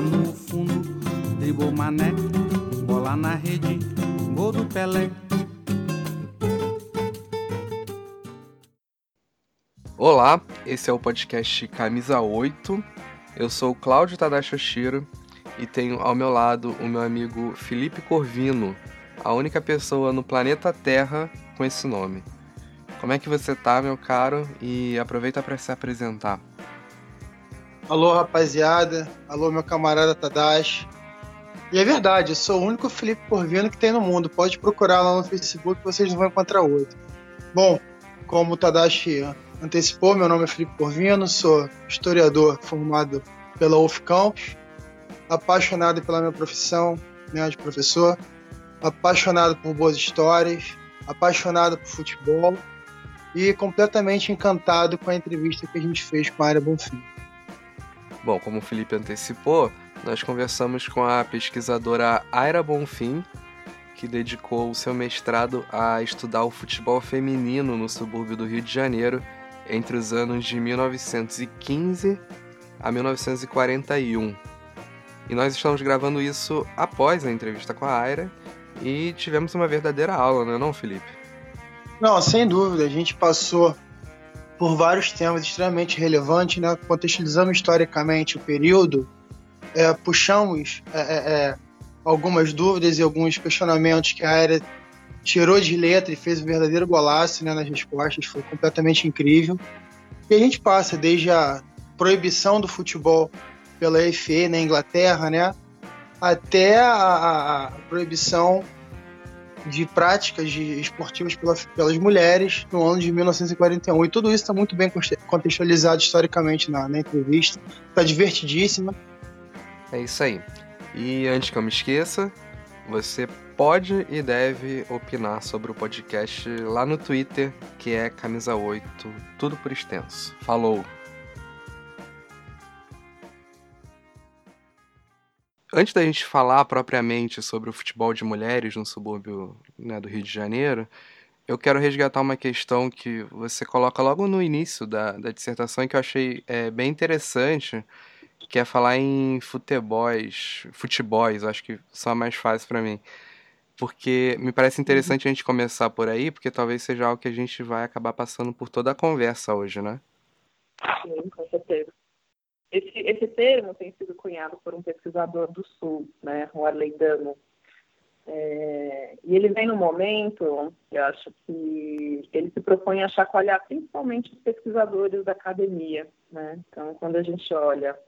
No fundo, dribou mané. Bola na rede, gol do Pelé. Olá, esse é o podcast Camisa 8. Eu sou o Cláudio Tadashi Oshiro e tenho ao meu lado o meu amigo Felipe Corvino, a única pessoa no planeta Terra com esse nome. Como é que você tá, meu caro? E aproveita para se apresentar. Alô, rapaziada. Alô, meu camarada Tadashi. E é verdade, eu sou o único Felipe Corvino que tem no mundo. Pode procurar lá no Facebook vocês não vão encontrar outro. Bom, como o Tadashi antecipou, meu nome é Felipe Corvino, sou historiador formado pela UF Campus, apaixonado pela minha profissão né, de professor, apaixonado por boas histórias, apaixonado por futebol e completamente encantado com a entrevista que a gente fez com a Área Bonfim. Bom, como o Felipe antecipou, nós conversamos com a pesquisadora Aira Bonfim, que dedicou o seu mestrado a estudar o futebol feminino no subúrbio do Rio de Janeiro entre os anos de 1915 a 1941. E nós estamos gravando isso após a entrevista com a Aira e tivemos uma verdadeira aula, não é não, Felipe? Não, sem dúvida. A gente passou por vários temas extremamente relevantes, né? contextualizamos historicamente o período, é, puxamos é, é, é, algumas dúvidas e alguns questionamentos que a área tirou de letra e fez um verdadeiro golaço né, nas respostas, foi completamente incrível. E a gente passa desde a proibição do futebol pela FA na Inglaterra, né, até a, a, a proibição de práticas de esportivas pela, pelas mulheres no ano de 1941. E tudo isso está muito bem contextualizado historicamente na, na entrevista. Está divertidíssima. É isso aí. E antes que eu me esqueça, você pode e deve opinar sobre o podcast lá no Twitter, que é Camisa 8, tudo por extenso. Falou! Antes da gente falar propriamente sobre o futebol de mulheres no subúrbio né, do Rio de Janeiro, eu quero resgatar uma questão que você coloca logo no início da, da dissertação e que eu achei é, bem interessante, que é falar em futebols, futebols, acho que só mais fácil para mim. Porque me parece interessante uhum. a gente começar por aí, porque talvez seja algo que a gente vai acabar passando por toda a conversa hoje, né? Sim, com certeza. Esse, esse termo tem sido cunhado por um pesquisador do Sul, né, o Arley. É, e ele vem no momento, eu acho que ele se propõe a chacoalhar principalmente os pesquisadores da academia. Né? Então, quando a gente olha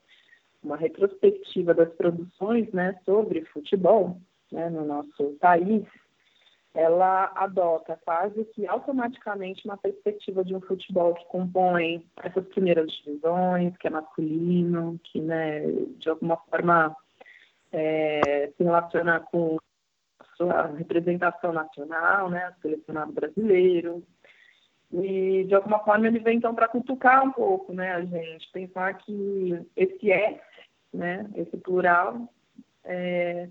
uma retrospectiva das produções né, sobre futebol né, no nosso país, ela adota quase que automaticamente uma perspectiva de um futebol que compõe essas primeiras divisões, que é masculino, que né, de alguma forma é, se relaciona com a sua representação nacional, né, selecionado brasileiro. E de alguma forma ele vem então para cutucar um pouco né, a gente, pensar que esse S, né, esse plural, é,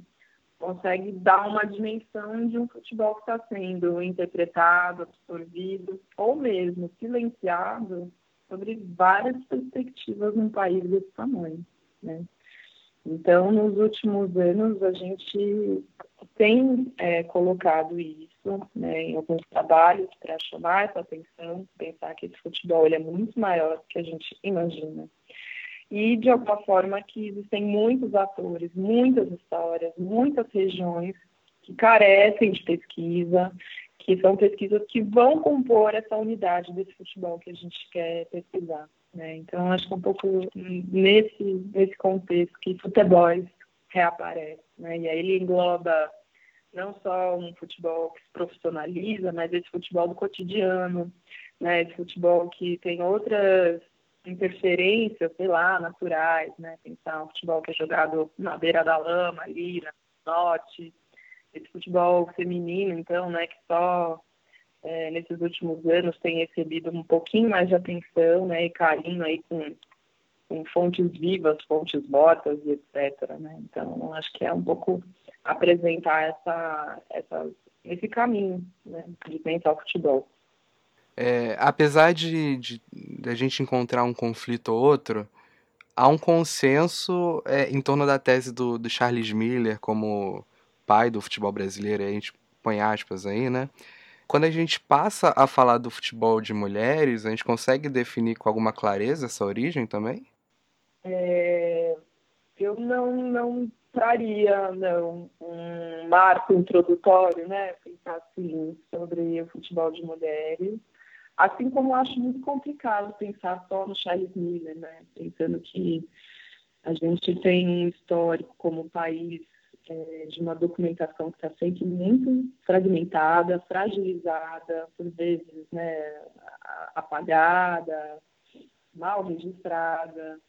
consegue dar uma dimensão de um futebol que está sendo interpretado, absorvido ou mesmo silenciado sobre várias perspectivas num país desse tamanho, né? Então, nos últimos anos, a gente tem é, colocado isso né, em alguns trabalhos para chamar essa atenção, pensar que esse futebol ele é muito maior do que a gente imagina e de alguma forma que existem muitos atores, muitas histórias, muitas regiões que carecem de pesquisa, que são pesquisas que vão compor essa unidade desse futebol que a gente quer pesquisar. Né? Então, acho que é um pouco nesse, nesse contexto que futebol reaparece. Né? E aí ele engloba não só um futebol que se profissionaliza, mas esse futebol do cotidiano, né? esse futebol que tem outras interferências, sei lá, naturais, né? Pensar um futebol que é jogado na beira da lama, ali, no norte, esse futebol feminino, então, né, que só é, nesses últimos anos tem recebido um pouquinho mais de atenção, né, e carinho aí com, com fontes vivas, fontes mortas etc, né? Então, acho que é um pouco apresentar essa, essa, esse caminho, né, de pensar o futebol. É, apesar de, de, de, a gente encontrar um conflito ou outro, há um consenso é, em torno da tese do, do, Charles Miller como pai do futebol brasileiro, a gente põe aspas aí, né? Quando a gente passa a falar do futebol de mulheres, a gente consegue definir com alguma clareza essa origem também? É, eu não, não traria não, um marco introdutório, né? Pensar assim sobre o futebol de mulheres Assim como eu acho muito complicado pensar só no Charles Miller, né? Pensando que a gente tem um histórico como país é, de uma documentação que está sempre muito fragmentada, fragilizada, por vezes né, apagada, mal registrada.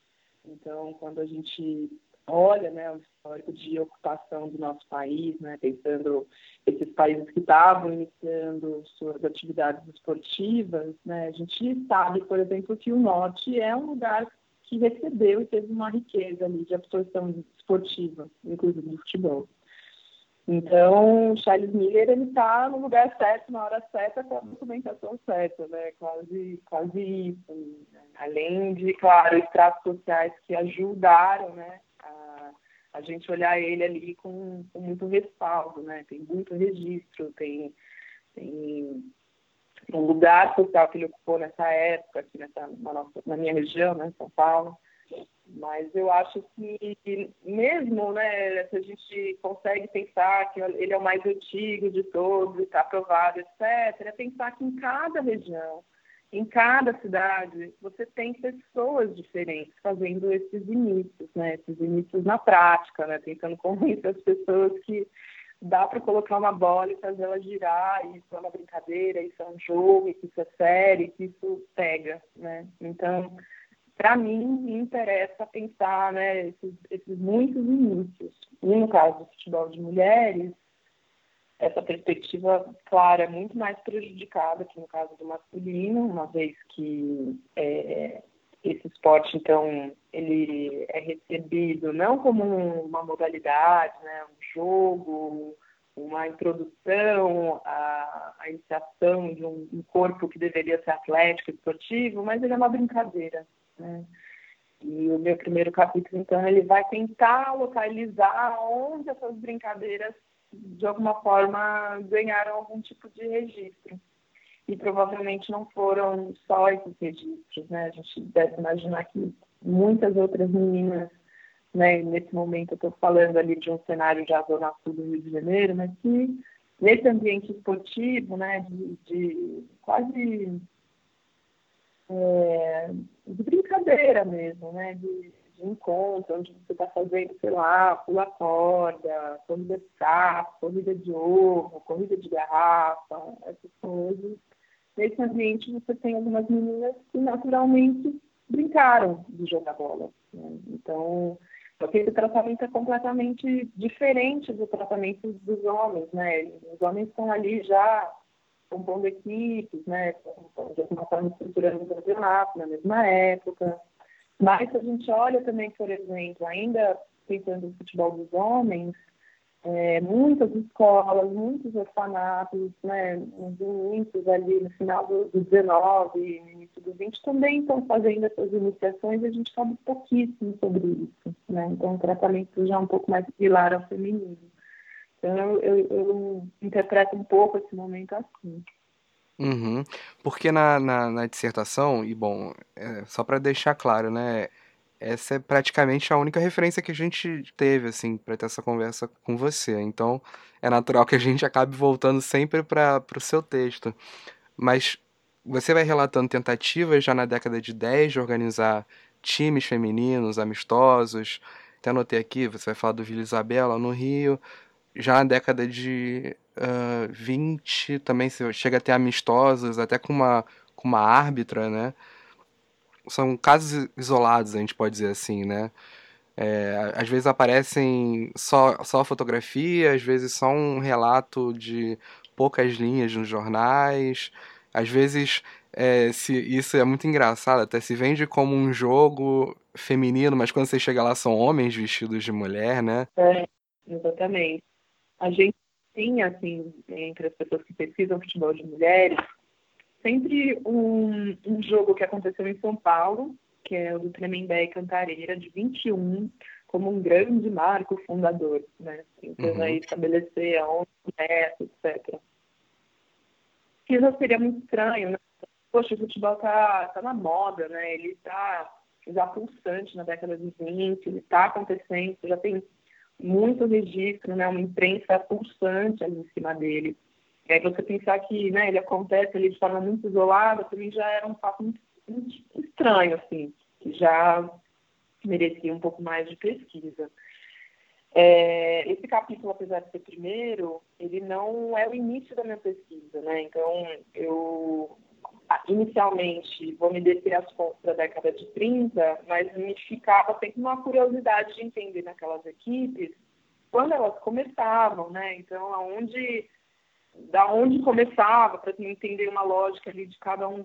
Então, quando a gente olha né, o histórico de ocupação do nosso país, né, pensando esses países que estavam iniciando suas atividades esportivas, né, a gente sabe, por exemplo, que o Norte é um lugar que recebeu e teve uma riqueza ali de absorção esportiva, inclusive do futebol. Então, Charles Miller ele está no lugar certo, na hora certa, com a documentação certa, né? Quase, quase isso. Né? Além de, claro, estratos sociais que ajudaram, né, a gente olhar ele ali com, com muito respaldo, né? Tem muito registro, tem, tem um lugar social que ele ocupou nessa época, aqui nessa, na, nossa, na minha região, né, São Paulo. Mas eu acho que mesmo, né, se a gente consegue pensar que ele é o mais antigo de todos, está aprovado, etc., é pensar que em cada região em cada cidade você tem pessoas diferentes fazendo esses inícios, né? Esses inícios na prática, né? Tentando convencer as pessoas que dá para colocar uma bola e fazer ela girar, e isso é uma brincadeira, isso é um jogo, que isso é sério, que isso pega, né? Então, para mim, me interessa pensar, né? Esses, esses muitos inícios. E no caso do futebol de mulheres, essa perspectiva, claro, é muito mais prejudicada que no caso do masculino, uma vez que é, esse esporte, então, ele é recebido não como uma modalidade, né, um jogo, uma introdução à, à iniciação de um, um, corpo que deveria ser atlético, esportivo, mas ele é uma brincadeira, né? E o meu primeiro capítulo, então, ele vai tentar localizar onde essas brincadeiras de alguma forma, ganharam algum tipo de registro. E provavelmente não foram só esses registros, né? A gente deve imaginar que muitas outras meninas, né? Nesse momento eu estou falando ali de um cenário já zona sul do Rio de Janeiro, mas que nesse ambiente esportivo, né? De, de quase é, de brincadeira mesmo, né? De, de encontro, onde você está fazendo, sei lá, pula corda, corrida de sapo, corrida de ovo, corrida de garrafa, essas coisas. Nesse ambiente você tem algumas meninas que naturalmente brincaram de jogar bola. Né? Então, porque esse tratamento é completamente diferente do tratamento dos homens, né? Os homens estão ali já compondo equipes, né? De alguma forma estruturando o campeonato na mesma época. Mas se a gente olha também, por exemplo, ainda pensando no futebol dos homens, é, muitas escolas, muitos orfanatos, né, ali, no final do, do 19, no início do 20, também estão fazendo essas iniciações e a gente sabe pouquíssimo sobre isso, né, então o tratamento já é um pouco mais pilar ao feminino. Então eu, eu, eu interpreto um pouco esse momento assim. Uhum. Porque na, na, na dissertação, e bom, é, só para deixar claro, né? Essa é praticamente a única referência que a gente teve, assim, para ter essa conversa com você. Então, é natural que a gente acabe voltando sempre para o seu texto. Mas você vai relatando tentativas já na década de 10 de organizar times femininos, amistosos. Até anotei aqui, você vai falar do Vila Isabela no Rio. Já na década de uh, 20 também chega a ter amistosos, até com uma, com uma árbitra, né? são casos isolados, a gente pode dizer assim, né? É, às vezes aparecem só, só fotografia, às vezes só um relato de poucas linhas nos jornais, às vezes é, se, isso é muito engraçado, até se vende como um jogo feminino, mas quando você chega lá são homens vestidos de mulher, né? É, exatamente. A gente assim, entre as pessoas que pesquisam futebol de mulheres, sempre um, um jogo que aconteceu em São Paulo, que é o do Tremembé e Cantareira, de 21, como um grande marco fundador, né? Tentando uhum. aí estabelecer aonde começa, etc. Que já seria muito estranho, né? Poxa, o futebol tá, tá na moda, né? Ele tá já pulsante na década de 20, ele tá acontecendo, já tem muito registro, né? Uma imprensa pulsante ali em cima dele. E aí você pensar que né, ele acontece ali de forma muito isolada, também já era um fato muito, muito estranho, assim, que já merecia um pouco mais de pesquisa. É, esse capítulo, apesar de ser primeiro, ele não é o início da minha pesquisa, né? Então, eu inicialmente vou me descer as fontes da década de 30, mas me ficava sempre uma curiosidade de entender naquelas equipes quando elas começavam, né? Então, aonde, da onde começava, para entender uma lógica ali de cada um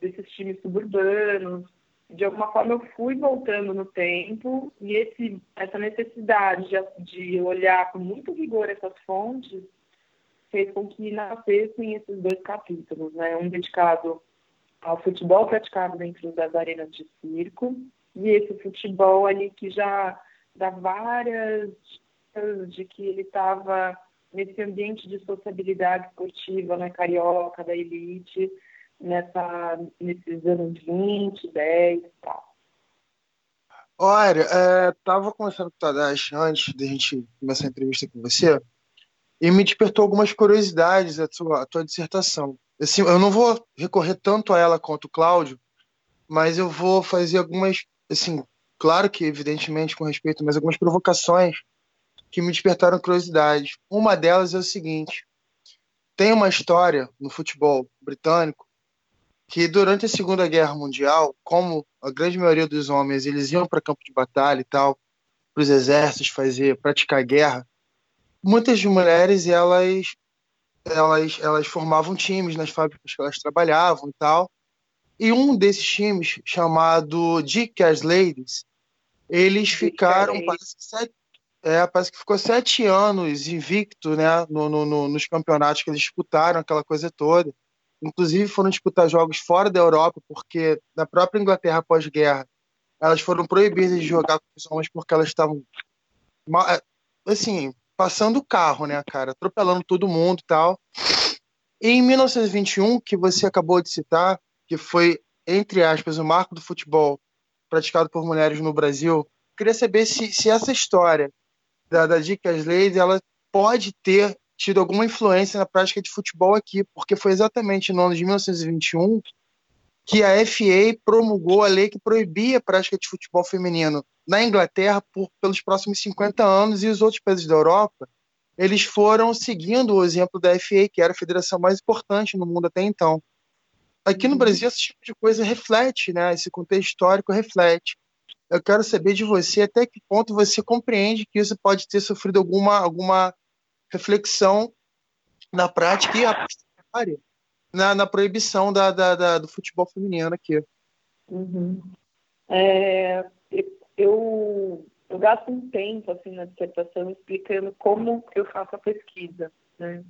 desses times suburbanos. De alguma forma, eu fui voltando no tempo e esse, essa necessidade de, de olhar com muito rigor essas fontes fez com que nascessem esses dois capítulos, né? Um dedicado ao futebol praticado dentro das arenas de circo e esse futebol ali que já dá várias de que ele estava nesse ambiente de sociabilidade esportiva, né, carioca, da elite, nessa, nesses anos 20, 10 e tal. Olha, estava é, conversando com o Tadashi antes da gente começar a entrevista com você, e me despertou algumas curiosidades a tua, a tua dissertação. Assim, eu não vou recorrer tanto a ela quanto o Cláudio, mas eu vou fazer algumas, assim, claro que evidentemente com respeito, mas algumas provocações que me despertaram curiosidades. Uma delas é o seguinte: tem uma história no futebol britânico que durante a Segunda Guerra Mundial, como a grande maioria dos homens eles iam para campo de batalha e tal, para os exércitos fazer, praticar guerra, muitas mulheres elas elas elas formavam times nas fábricas que elas trabalhavam e tal. E um desses times chamado Dick as Ladies, eles ficaram parece que, sete, é, parece que ficou sete anos invicto, né, no, no, no, nos campeonatos que eles disputaram, aquela coisa toda. Inclusive foram disputar jogos fora da Europa, porque na própria Inglaterra pós-guerra elas foram proibidas de jogar com os homens porque elas estavam assim passando o carro, né, cara, atropelando todo mundo e tal. E em 1921, que você acabou de citar, que foi, entre aspas, o marco do futebol praticado por mulheres no Brasil, queria saber se, se essa história da, da Dicas Leis, ela pode ter tido alguma influência na prática de futebol aqui, porque foi exatamente no ano de 1921 que a FA promulgou a lei que proibia a prática de futebol feminino na Inglaterra por, pelos próximos 50 anos e os outros países da Europa eles foram seguindo o exemplo da FA, que era a federação mais importante no mundo até então. Aqui no uhum. Brasil, esse tipo de coisa reflete, né? Esse contexto histórico reflete. Eu quero saber de você até que ponto você compreende que isso pode ter sofrido alguma, alguma reflexão na prática e a na, na proibição da, da, da, do futebol feminino aqui. Uhum. É, eu, eu gasto um tempo assim na dissertação explicando como eu faço a pesquisa, né?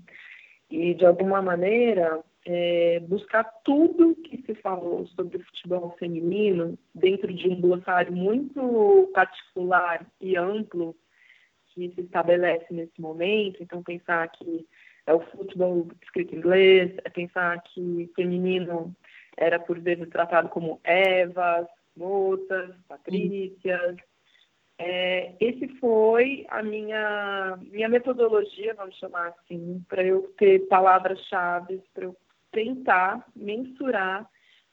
E de alguma maneira é, buscar tudo que se falou sobre futebol feminino dentro de um glossário muito particular e amplo que se estabelece nesse momento. Então pensar que é o futebol escrito em inglês, é pensar que feminino era por vezes tratado como Evas, moças, patrícias. É, esse foi a minha, minha metodologia, vamos chamar assim, para eu ter palavras-chave, para eu tentar mensurar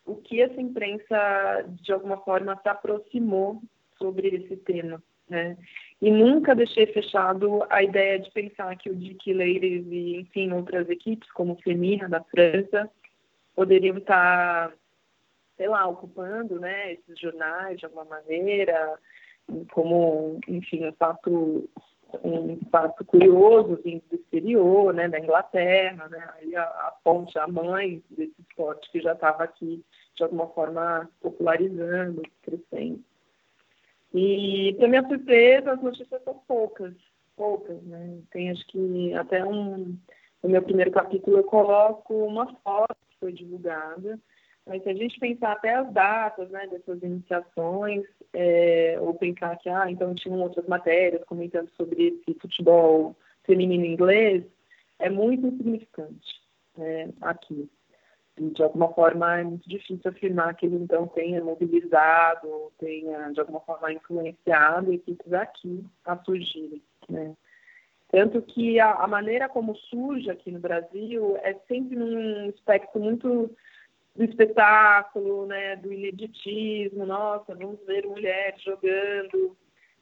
o que essa imprensa, de alguma forma, se aproximou sobre esse tema. Né? E nunca deixei fechado a ideia de pensar que o Dick Ladies e, enfim, outras equipes, como Femina, da França, poderiam estar sei lá, ocupando, né, esses jornais de alguma maneira, como, enfim, um fato, um fato curioso vindo do exterior, né, da Inglaterra, né, aí a, a fonte, a mãe desse esporte que já estava aqui, de alguma forma, popularizando, crescendo. E, para minha surpresa, as notícias são poucas, poucas, né? Tem, acho que, até um... No meu primeiro capítulo eu coloco uma foto que foi divulgada, mas se a gente pensar até as datas né, dessas iniciações, é, ou pensar que, ah, então tinham outras matérias comentando sobre esse futebol feminino inglês, é muito insignificante né, aqui. De alguma forma, é muito difícil afirmar que ele, então, tenha mobilizado, tenha, de alguma forma, influenciado equipes aqui a surgirem, né. Tanto que a, a maneira como surge aqui no Brasil é sempre num aspecto muito do espetáculo, né, do ineditismo, nossa, vamos ver mulheres jogando.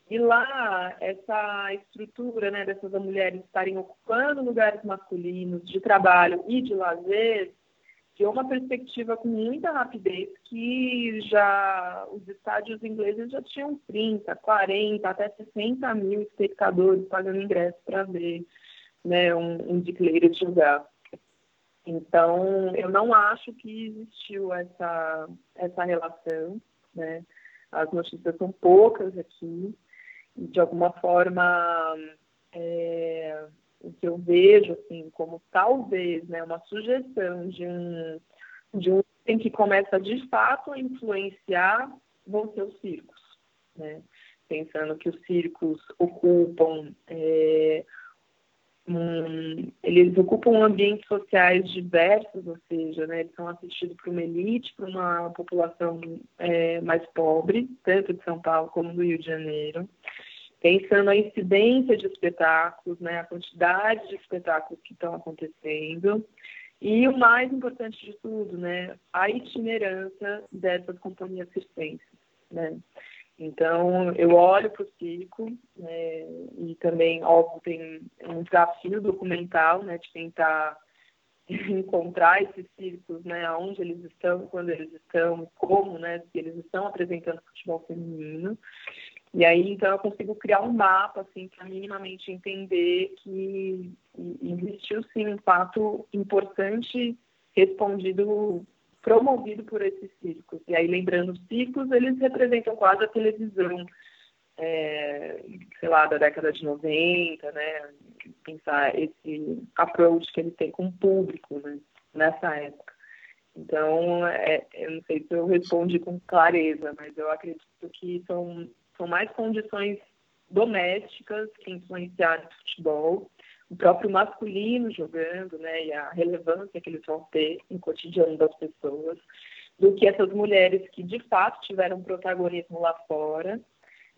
E lá, essa estrutura né, dessas mulheres estarem ocupando lugares masculinos de trabalho e de lazer, deu uma perspectiva com muita rapidez que já os estádios ingleses já tinham 30, 40, até 60 mil espectadores pagando ingresso para ver né, um, um de jogar. Então, eu não acho que existiu essa, essa relação, né? As notícias são poucas aqui, e de alguma forma, é, o que eu vejo, assim, como talvez, né, uma sugestão de um, de um em que começa de fato a influenciar vão ser os circos, né? Pensando que os circos ocupam é, um, eles ocupam ambientes sociais diversos, ou seja, né, eles são assistidos por uma elite, por uma população é, mais pobre, tanto de São Paulo como do Rio de Janeiro. Pensando a incidência de espetáculos, né, a quantidade de espetáculos que estão acontecendo, e o mais importante de tudo, né, a itinerância dessas companhias circenses. Né? Então, eu olho para o circo né, e também, óbvio, tem um desafio documental né, de tentar encontrar esses circos, né, onde eles estão, quando eles estão, como, né, se eles estão apresentando futebol feminino. E aí, então, eu consigo criar um mapa, assim, para minimamente entender que existiu, sim, um fato importante respondido promovido por esses circos. E aí, lembrando, os circos, eles representam quase a televisão, é, sei lá, da década de 90, né? Pensar esse approach que ele tem com o público, né? Nessa época. Então, é, eu não sei se eu respondi com clareza, mas eu acredito que são, são mais condições domésticas que influenciaram o futebol o próprio masculino jogando, né, e a relevância que eles vão ter no cotidiano das pessoas, do que essas mulheres que de fato tiveram protagonismo lá fora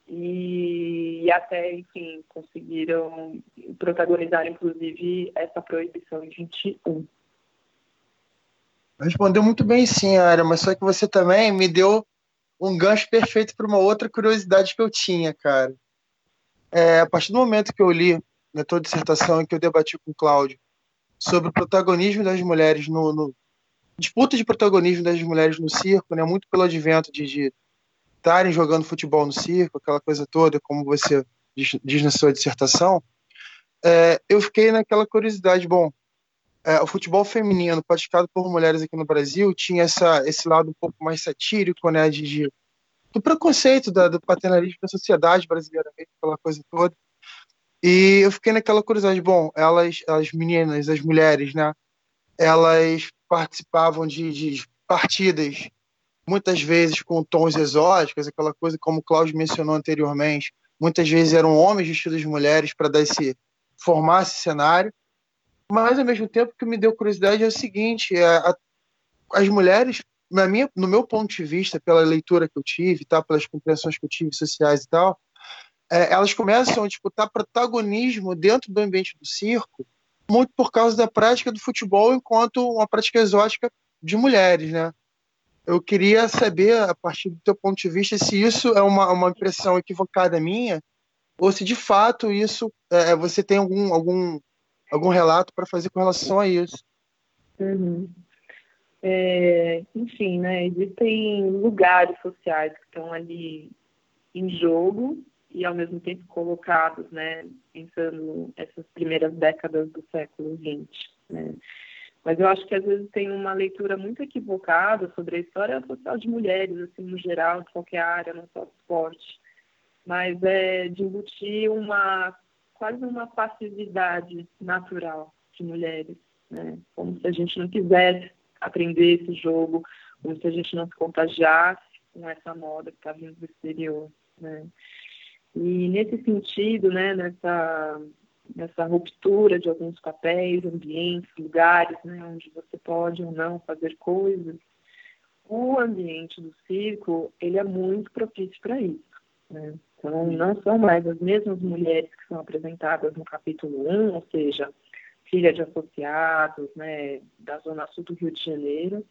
e, e até, enfim, conseguiram protagonizar, inclusive, essa proibição em 21. Respondeu muito bem, sim, Ara, mas só que você também me deu um gancho perfeito para uma outra curiosidade que eu tinha, cara. É, a partir do momento que eu li na tua dissertação em que eu debati com o Cláudio sobre o protagonismo das mulheres no, no, disputa de protagonismo das mulheres no circo, né? Muito pelo advento de estarem jogando futebol no circo, aquela coisa toda, como você diz, diz na sua dissertação. É, eu fiquei naquela curiosidade, bom, é, o futebol feminino praticado por mulheres aqui no Brasil tinha essa, esse lado um pouco mais satírico, né, de, de do preconceito da, do paternalismo da sociedade brasileira, aquela coisa toda. E eu fiquei naquela curiosidade, bom, elas, as meninas, as mulheres, né, elas participavam de, de partidas muitas vezes com tons exóticos, aquela coisa como o Cláudio mencionou anteriormente, muitas vezes eram homens vestidos de mulheres para dar esse formar esse cenário. Mas ao mesmo tempo que me deu curiosidade é o seguinte, é, a, as mulheres, na minha, no meu ponto de vista, pela leitura que eu tive, tá, pelas compreensões que eu tive sociais e tal, é, elas começam a disputar protagonismo dentro do ambiente do circo, muito por causa da prática do futebol enquanto uma prática exótica de mulheres, né? Eu queria saber, a partir do teu ponto de vista, se isso é uma, uma impressão equivocada minha ou se de fato isso é, você tem algum, algum, algum relato para fazer com relação a isso. Uhum. é, enfim, né, existem lugares sociais que estão ali em jogo e ao mesmo tempo colocados, né, pensando essas primeiras décadas do século XX, né. Mas eu acho que às vezes tem uma leitura muito equivocada sobre a história social de mulheres, assim, no geral, de qualquer área, não só do esporte. Mas é de embutir uma, quase uma passividade natural de mulheres, né? Como se a gente não quisesse aprender esse jogo, como se a gente não se contagiasse com essa moda que está vindo do exterior, né? E nesse sentido, né, nessa nessa ruptura de alguns papéis, ambientes, lugares, né, onde você pode ou não fazer coisas, o ambiente do circo ele é muito propício para isso. Né? Então, não são mais as mesmas mulheres que são apresentadas no capítulo 1, ou seja, filha de associados, né, da Zona Sul do Rio de Janeiro,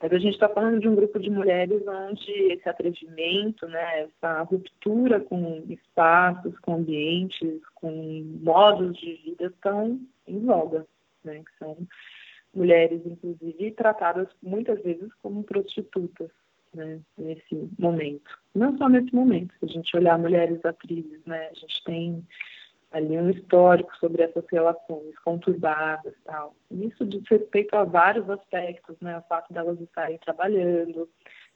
mas a gente está falando de um grupo de mulheres onde esse atrevimento, né, essa ruptura com espaços, com ambientes, com modos de vida estão em voga, né, que são mulheres, inclusive, tratadas muitas vezes como prostitutas, né, nesse momento. Não só nesse momento, se a gente olhar mulheres atrizes, né, a gente tem ali um histórico sobre essas relações conturbadas tal. Isso diz respeito a vários aspectos, né? O fato delas estarem trabalhando,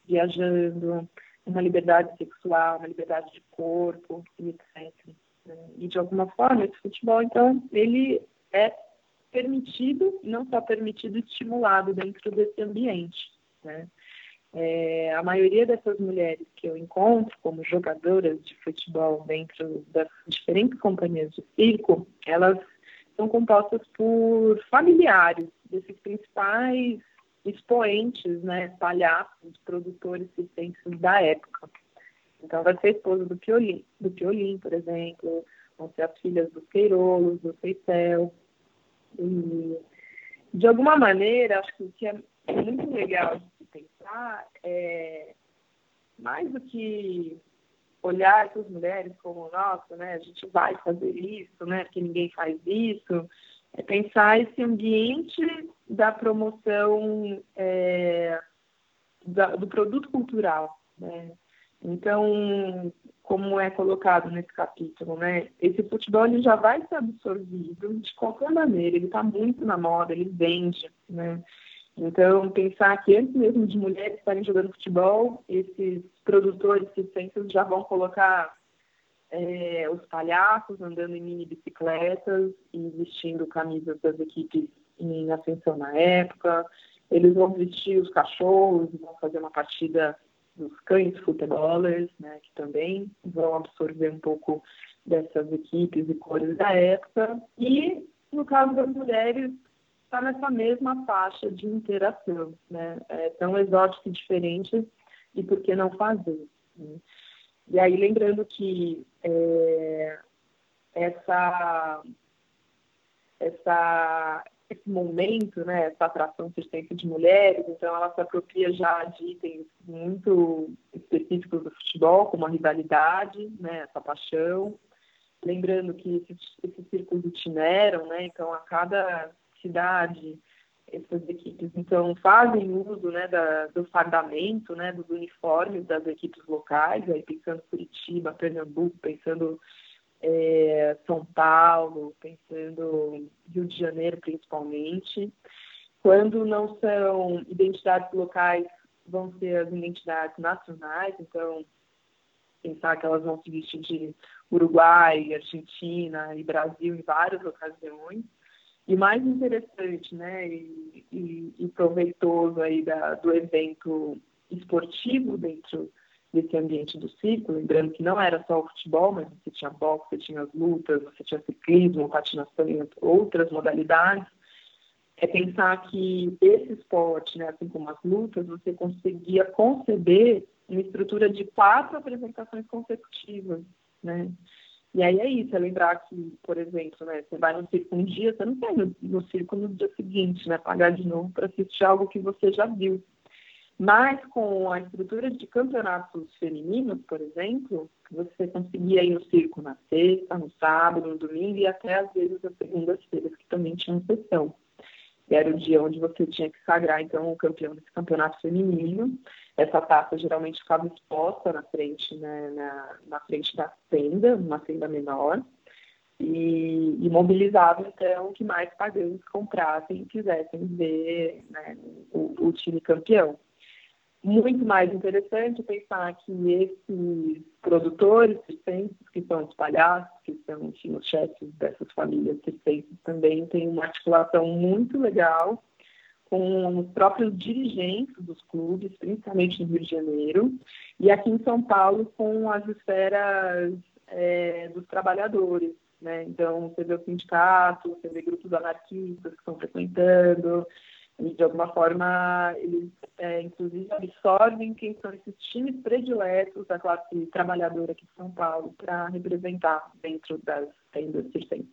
viajando, uma liberdade sexual, uma liberdade de corpo etc. Né? E de alguma forma esse futebol, então, ele é permitido, não só permitido, estimulado dentro desse ambiente, né? É, a maioria dessas mulheres que eu encontro como jogadoras de futebol dentro das diferentes companhias de circo, elas são compostas por familiares desses principais expoentes, né, palhaços, produtores circenses da época. Então, vai ser a esposa do Piolim, do Piolim, por exemplo, vão ser as filhas dos Queirolos, do Feicel. E, de alguma maneira, acho que o que é muito legal pensar é mais do que olhar essas mulheres como, nossa, né, a gente vai fazer isso, né, porque ninguém faz isso, é pensar esse ambiente da promoção é, da, do produto cultural, né. Então, como é colocado nesse capítulo, né, esse futebol ele já vai ser absorvido de qualquer maneira, ele está muito na moda, ele vende, né, então, pensar que antes mesmo de mulheres estarem jogando futebol, esses produtores circenses já vão colocar é, os palhaços andando em mini bicicletas e vestindo camisas das equipes em ascensão na época. Eles vão vestir os cachorros, vão fazer uma partida dos cães futebólers, né, que também vão absorver um pouco dessas equipes e cores da época. E, no caso das mulheres, está nessa mesma faixa de interação, né? É tão exótico e diferente, e por que não fazer? Né? E aí, lembrando que é, essa, essa, esse momento, né, essa atração persistente de mulheres, então ela se apropria já de itens muito específicos do futebol, como a rivalidade, né, essa paixão. Lembrando que esses, esses círculos itineram, né, então a cada cidade, essas equipes então fazem uso né, da, do fardamento, né, dos uniformes das equipes locais, aí pensando Curitiba, Pernambuco, pensando é, São Paulo, pensando Rio de Janeiro principalmente. Quando não são identidades locais, vão ser as identidades nacionais, então pensar que elas vão se vestir de Uruguai, Argentina e Brasil em várias ocasiões. E mais interessante, né, e, e, e proveitoso aí da, do evento esportivo dentro desse ambiente do circo, lembrando que não era só o futebol, mas você tinha boxe, você tinha as lutas, você tinha ciclismo, patinação e outras modalidades, é pensar que esse esporte, né, assim como as lutas, você conseguia conceber uma estrutura de quatro apresentações consecutivas, né? E aí é isso, é lembrar que, por exemplo, né, você vai no circo um dia, você não quer no, no circo no dia seguinte, né, pagar de novo para assistir algo que você já viu. Mas com a estrutura de campeonatos femininos, por exemplo, você conseguia ir no circo na sexta, no sábado, no domingo e até às vezes as segundas-feiras, que também tinham sessão. Era o dia onde você tinha que sagrar então o campeão desse campeonato feminino. Essa taça geralmente ficava exposta na frente, né, na, na frente da tenda, uma tenda menor, e, e mobilizava então que mais pagantes comprassem e quisessem ver né, o, o time campeão muito mais interessante pensar que esses produtores circenses, que são os palhaços, que são enfim, os chefes dessas famílias circenses, também têm uma articulação muito legal com os próprios dirigentes dos clubes, principalmente no Rio de Janeiro, e aqui em São Paulo com as esferas é, dos trabalhadores. Né? Então, você vê o sindicato, você vê grupos anarquistas que estão frequentando, de alguma forma eles é, inclusive absorvem quem são esses times prediletos da classe trabalhadora aqui de São Paulo para representar dentro das tendas circenses.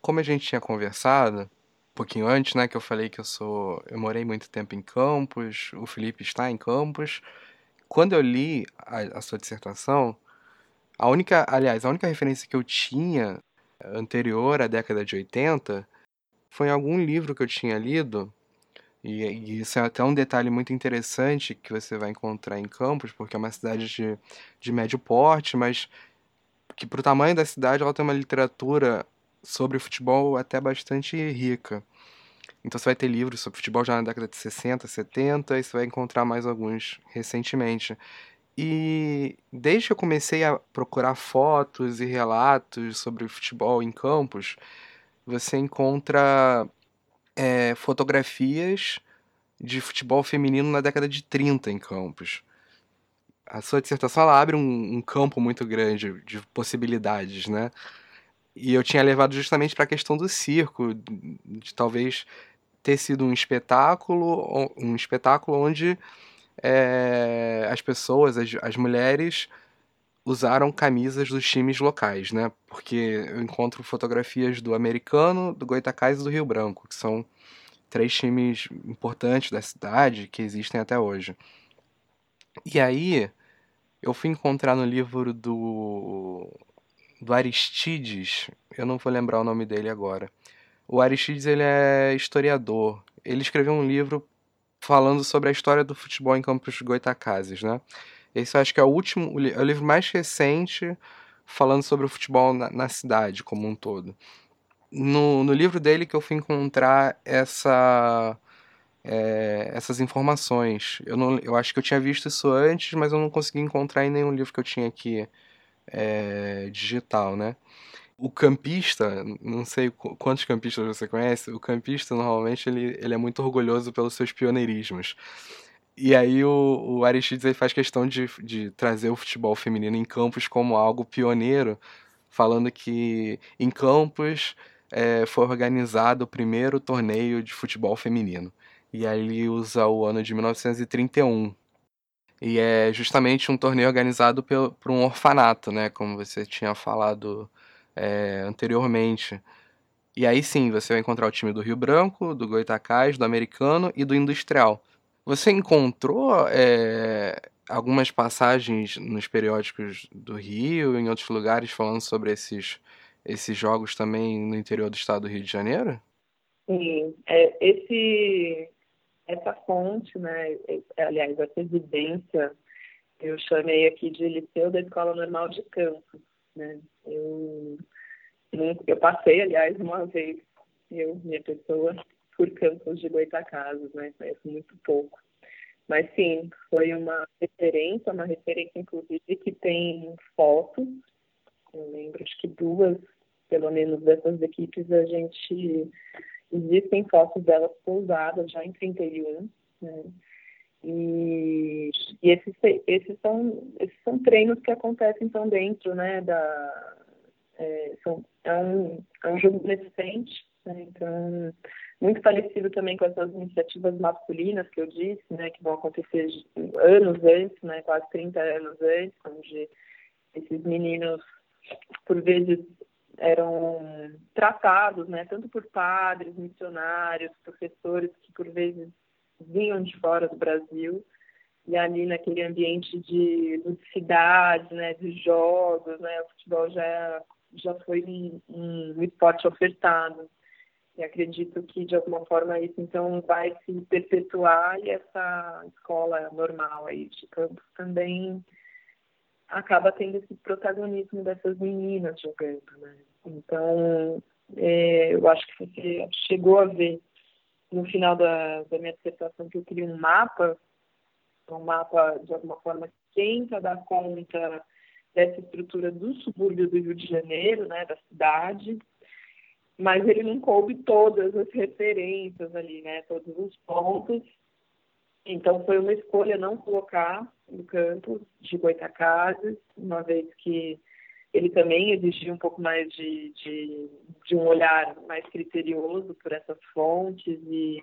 Como a gente tinha conversado um pouquinho antes, né, que eu falei que eu sou, eu morei muito tempo em Campos, o Felipe está em Campos. Quando eu li a, a sua dissertação, a única, aliás, a única referência que eu tinha anterior à década de 80 foi algum livro que eu tinha lido, e, e, isso é até um detalhe muito interessante que você vai encontrar em Campos, porque é uma cidade de, de médio porte, mas que para o tamanho da cidade ela tem uma literatura sobre futebol até bastante rica. Então você vai ter livros sobre futebol já na década de 60, 70, e você vai encontrar mais alguns recentemente. E desde que eu comecei a procurar fotos e relatos sobre futebol em Campos, você encontra é, fotografias de futebol feminino na década de 30 em Campos. A sua dissertação ela abre um, um campo muito grande de possibilidades, né? E eu tinha levado justamente para a questão do circo, de, talvez ter sido um espetáculo, um espetáculo onde é, as pessoas, as, as mulheres, usaram camisas dos times locais, né? Porque eu encontro fotografias do americano, do Goitacás e do Rio Branco, que são três times importantes da cidade que existem até hoje. E aí eu fui encontrar no livro do do Aristides, eu não vou lembrar o nome dele agora. O Aristides ele é historiador. Ele escreveu um livro falando sobre a história do futebol em Campos Goitacazes, né? Esse eu acho que é o último, é o livro mais recente falando sobre o futebol na, na cidade como um todo. No, no, livro dele que eu fui encontrar essa, é, essas informações. Eu, não, eu acho que eu tinha visto isso antes, mas eu não consegui encontrar em nenhum livro que eu tinha aqui é, digital, né? O campista, não sei quantos campistas você conhece, o campista normalmente ele, ele é muito orgulhoso pelos seus pioneirismos. E aí o, o Aristides faz questão de, de trazer o futebol feminino em Campos como algo pioneiro, falando que em Campos é, foi organizado o primeiro torneio de futebol feminino. E aí ele usa o ano de 1931. E é justamente um torneio organizado por, por um orfanato, né? Como você tinha falado é, anteriormente. E aí sim, você vai encontrar o time do Rio Branco, do Goitacás, do Americano e do Industrial. Você encontrou é, algumas passagens nos periódicos do Rio, em outros lugares, falando sobre esses, esses jogos também no interior do estado do Rio de Janeiro? Sim, é, esse, essa fonte, né, aliás, essa evidência, eu chamei aqui de Liceu da Escola Normal de Campos. Né? Eu, eu passei, aliás, uma vez, eu, minha pessoa, por campos de Goitacazes, né? Conheço muito pouco. Mas sim, foi uma referência, uma referência inclusive que tem fotos. Eu lembro, acho que duas, pelo menos, dessas equipes, a gente existem fotos delas pousadas já em 31, né? E, e esses, esses, são, esses são treinos que acontecem então dentro, né, da, é, são, é, um, é um jogo beneficente, né, então muito parecido também com essas iniciativas masculinas que eu disse, né, que vão acontecer anos antes, né, quase 30 anos antes, onde esses meninos, por vezes, eram tratados, né, tanto por padres, missionários, professores, que por vezes vinham de fora do Brasil, e ali naquele ambiente de ludicidade, né, de jogos, né, o futebol já, já foi um, um esporte ofertado. E acredito que, de alguma forma, isso então vai se perpetuar e essa escola normal aí de campus também acaba tendo esse protagonismo dessas meninas jogando, né? Então, é, eu acho que você chegou a ver no final da, da minha dissertação que eu queria um mapa, um mapa, de alguma forma, que tenta dar conta dessa estrutura do subúrbio do Rio de Janeiro, né, da cidade, mas ele não coube todas as referências ali, né, todos os pontos. Então foi uma escolha não colocar no campo de Goitacazes, uma vez que ele também exigia um pouco mais de, de, de, um olhar mais criterioso por essas fontes e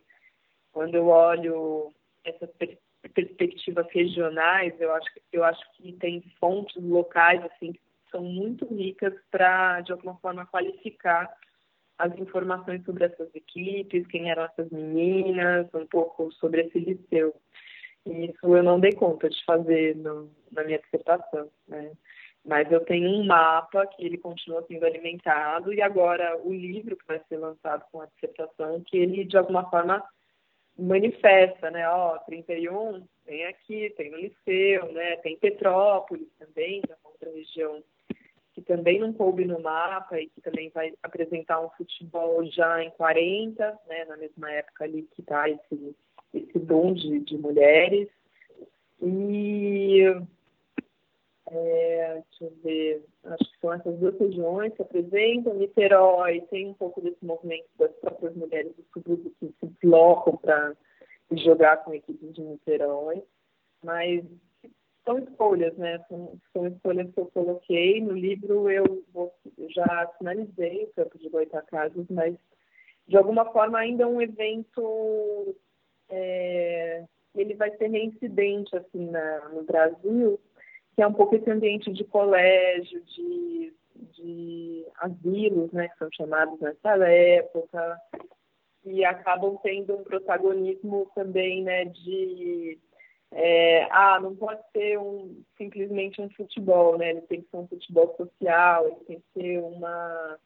quando eu olho essas per perspectivas regionais, eu acho, eu acho que tem fontes locais assim que são muito ricas para de alguma forma qualificar as informações sobre essas equipes, quem eram essas meninas, um pouco sobre esse liceu. E isso eu não dei conta de fazer no, na minha dissertação, né? Mas eu tenho um mapa que ele continua sendo alimentado e agora o livro que vai ser lançado com a dissertação, que ele de alguma forma manifesta, né? Ó, 31 tem aqui, tem no Liceu, né? Tem Petrópolis também, que é outra região também não coube no mapa e que também vai apresentar um futebol já em 40, né? Na mesma época ali que está esse, esse boom de, de mulheres. E é, deixa eu ver, acho que são essas duas regiões que apresentam. Niterói tem um pouco desse movimento das próprias mulheres do subúrbio que se deslocam para jogar com equipes de Niterói, mas são escolhas, né? São, são escolhas que eu coloquei. No livro eu, vou, já finalizei o campo de Goitacazes, mas de alguma forma ainda é um evento é, ele vai ser reincidente assim na, no Brasil que é um pouco esse ambiente de colégio, de, de asilos, né, que são chamados nessa época, e acabam tendo um protagonismo também, né, de é, ah, não pode ser um, simplesmente um futebol, né? Ele tem que ser um futebol social, ele tem que ser uma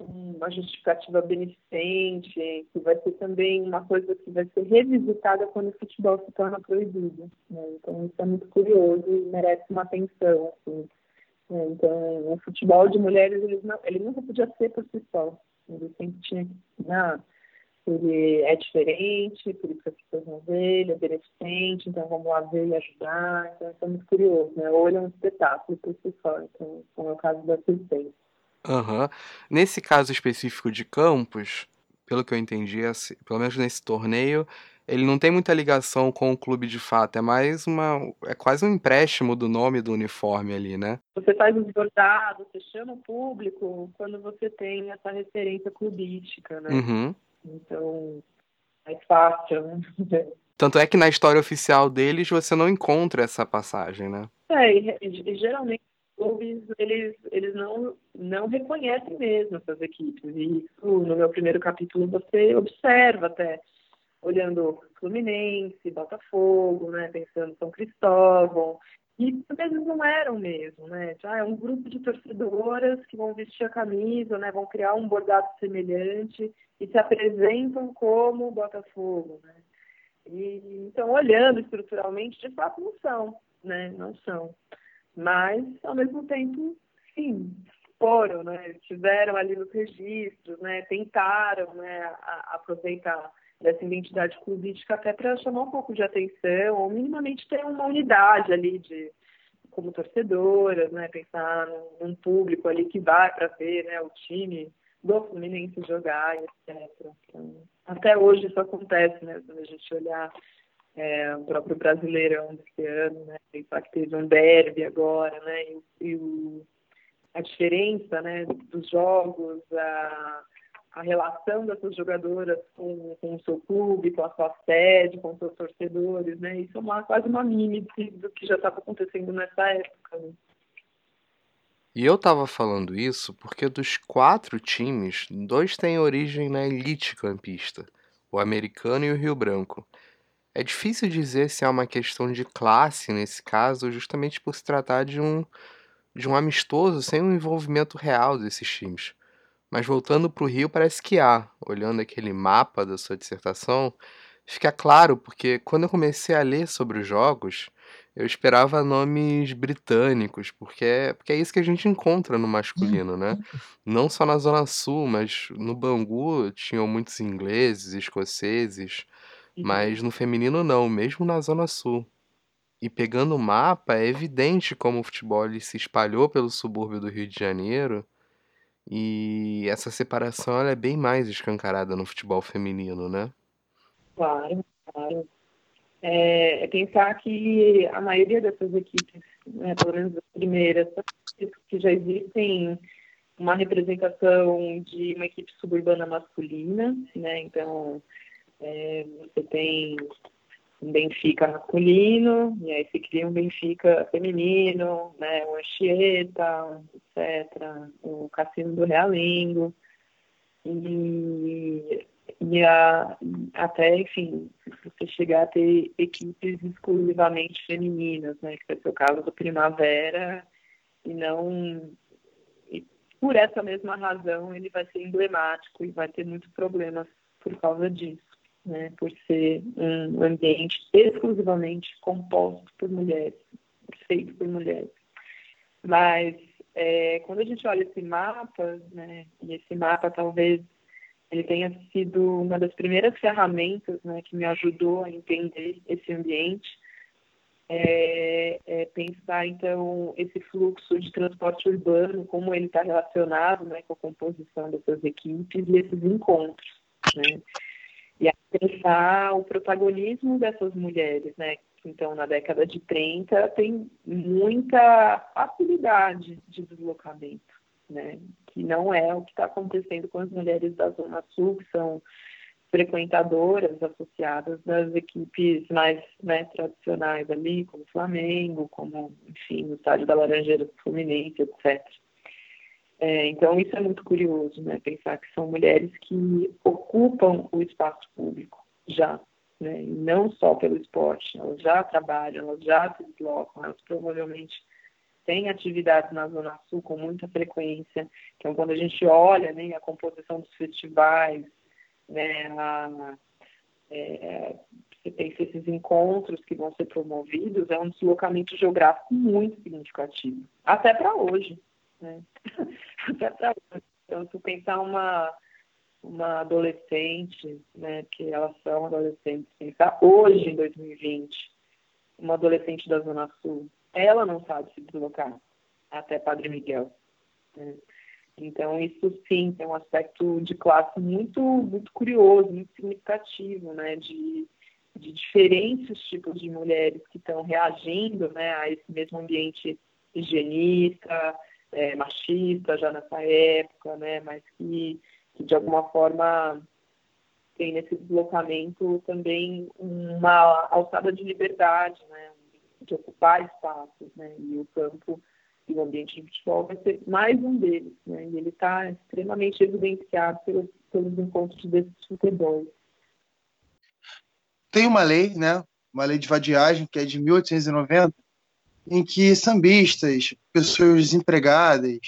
uma justificativa beneficente, que vai ser também uma coisa que vai ser revisitada quando o futebol se torna proibido. Né? Então, isso é muito curioso e merece uma atenção. Assim. Né? Então, o futebol de mulheres, ele, não, ele nunca podia ser por si só. Ele sempre tinha que. Não, ele é diferente, por isso que as pessoas vão ver, ele é beneficente, então vamos lá ver e ajudar. Então, isso é muito curioso. Né? Ou ele é um espetáculo por si só, então, como é o caso da assistência. Aham. Nesse caso específico de Campos, pelo que eu entendi, assim, pelo menos nesse torneio, ele não tem muita ligação com o clube de fato, é mais uma. É quase um empréstimo do nome do uniforme ali, né? Você faz os bordados, você chama o público quando você tem essa referência clubística, né? Uhum. Então, é fácil, né? Tanto é que na história oficial deles você não encontra essa passagem, né? É, e, geralmente clubes eles, eles não, não reconhecem mesmo essas equipes. E isso, no meu primeiro capítulo, você observa até, olhando Fluminense, Botafogo, né, pensando São Cristóvão, e às vezes não eram mesmo, né? Já é um grupo de torcedoras que vão vestir a camisa, né? Vão criar um bordado semelhante e se apresentam como Botafogo, né? E, então, olhando estruturalmente, de fato não são, né? Não são mas ao mesmo tempo, sim, foram, né? Estiveram ali nos registros, né? Tentaram, né? A, aproveitar dessa identidade clubística até para chamar um pouco de atenção, ou minimamente ter uma unidade ali de como torcedoras, né? Pensar num, num público ali que vai para ver, né? O time do Fluminense jogar, etc. Então, até hoje isso acontece, né? Quando a gente olhar é, o próprio Brasileirão desse ano, né? Pensar que teve um derby agora, né? E, e o, a diferença, né? Dos jogos, a, a relação dessas jogadoras com, com o seu clube, com a sua sede, com os seus torcedores, né? Isso é uma, quase uma mímese do que já estava acontecendo nessa época. Né? E eu estava falando isso porque dos quatro times, dois têm origem na elite campista, o americano e o Rio Branco. É difícil dizer se é uma questão de classe nesse caso, justamente por se tratar de um, de um amistoso sem um envolvimento real desses times. Mas voltando para o Rio, parece que há. Olhando aquele mapa da sua dissertação, fica claro, porque quando eu comecei a ler sobre os jogos, eu esperava nomes britânicos, porque é, porque é isso que a gente encontra no masculino, né? Não só na Zona Sul, mas no Bangu tinham muitos ingleses, escoceses, mas no feminino não, mesmo na Zona Sul. E pegando o mapa, é evidente como o futebol se espalhou pelo subúrbio do Rio de Janeiro e essa separação é bem mais escancarada no futebol feminino, né? Claro, claro. É, é pensar que a maioria dessas equipes, né, pelo menos as primeiras, que já existem uma representação de uma equipe suburbana masculina, né? Então, é, você tem um Benfica masculino, e aí se cria um Benfica feminino, né, o Anchieta, etc., o Cassino do Realengo, e, e a, até, enfim, você chegar a ter equipes exclusivamente femininas, né, que vai ser o caso do Primavera, e não... E por essa mesma razão, ele vai ser emblemático e vai ter muitos problemas por causa disso né, por ser um ambiente exclusivamente composto por mulheres, feito por mulheres. Mas é, quando a gente olha esse mapa, né, e esse mapa talvez ele tenha sido uma das primeiras ferramentas né, que me ajudou a entender esse ambiente, é, é pensar então esse fluxo de transporte urbano, como ele está relacionado né, com a composição dessas equipes e esses encontros. Né? E a pensar o protagonismo dessas mulheres, né? Então, na década de 30, tem muita facilidade de deslocamento, né? Que não é o que está acontecendo com as mulheres da Zona Sul, que são frequentadoras associadas das equipes mais né, tradicionais ali, como Flamengo, como, enfim, o estádio da Laranjeira Fluminense, etc. É, então, isso é muito curioso, né? Pensar que são mulheres que ocupam o espaço público já, né? E não só pelo esporte, elas já trabalham, elas já se deslocam, elas provavelmente têm atividades na Zona Sul com muita frequência. Então, quando a gente olha né, a composição dos festivais, né, a, é, você pensa esses encontros que vão ser promovidos, é um deslocamento geográfico muito significativo, até para hoje. Né? então, se pensar uma, uma adolescente, né, que elas são adolescentes, pensar hoje, em 2020, uma adolescente da Zona Sul, ela não sabe se deslocar até Padre Miguel. Né? Então, isso sim tem um aspecto de classe muito, muito curioso, muito significativo, né, de, de diferentes tipos de mulheres que estão reagindo né, a esse mesmo ambiente higienista, é, machista já nessa época, né, mas que, que de alguma forma tem nesse deslocamento também uma alçada de liberdade, né, de ocupar espaços, né, e o campo e o ambiente de futebol vai ser mais um deles, né, e ele está extremamente evidenciado pelos, pelos encontros desses futebols. Tem uma lei, né, uma lei de vadiagem que é de 1890, em que sambistas, pessoas desempregadas,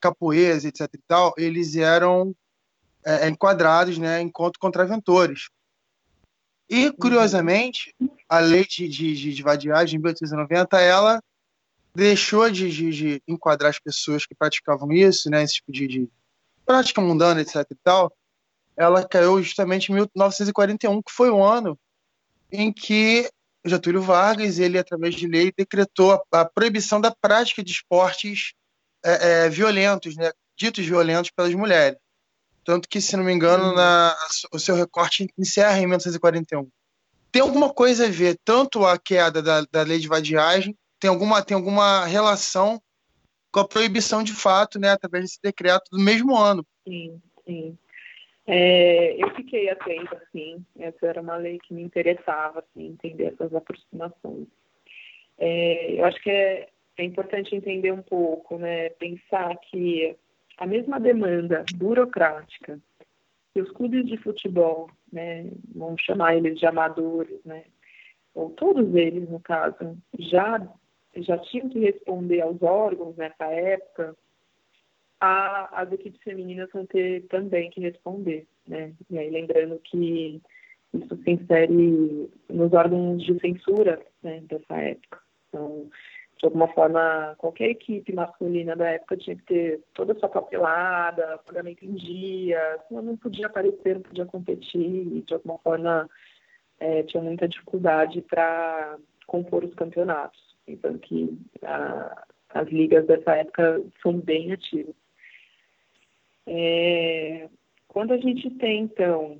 capoeiras, etc. e tal, eles eram é, enquadrados né, enquanto contraventores. E, curiosamente, a lei de, de, de vadiagem de 1890, ela deixou de, de, de, enquadrar as pessoas que praticavam isso, né, esse tipo de, de prática mundana, etc. e tal, ela caiu justamente em 1941, que foi o ano em que Getúlio Vargas, ele, através de lei, decretou a, a proibição da prática de esportes é, é, violentos, né, ditos violentos pelas mulheres. Tanto que, se não me engano, uhum. na, o seu recorte encerra em 1941. Tem alguma coisa a ver, tanto a queda da, da lei de vadiagem, tem alguma, tem alguma relação com a proibição de fato, né, através desse decreto do mesmo ano. Sim, sim. É, eu fiquei atenta, assim, essa era uma lei que me interessava, assim, entender essas aproximações. É, eu acho que é, é importante entender um pouco, né, pensar que a mesma demanda burocrática que os clubes de futebol, né, vamos chamar eles de amadores, né, ou todos eles, no caso, já, já tinham que responder aos órgãos nessa época, a, as equipes femininas vão ter também que responder, né? E aí lembrando que isso se insere nos órgãos de censura né, dessa época. Então, de alguma forma, qualquer equipe masculina da época tinha que ter toda a sua papelada, pagamento em dia, não podia aparecer, não podia competir, e de alguma forma é, tinha muita dificuldade para compor os campeonatos. Então, que a, as ligas dessa época são bem ativas. É, quando a gente tem, então,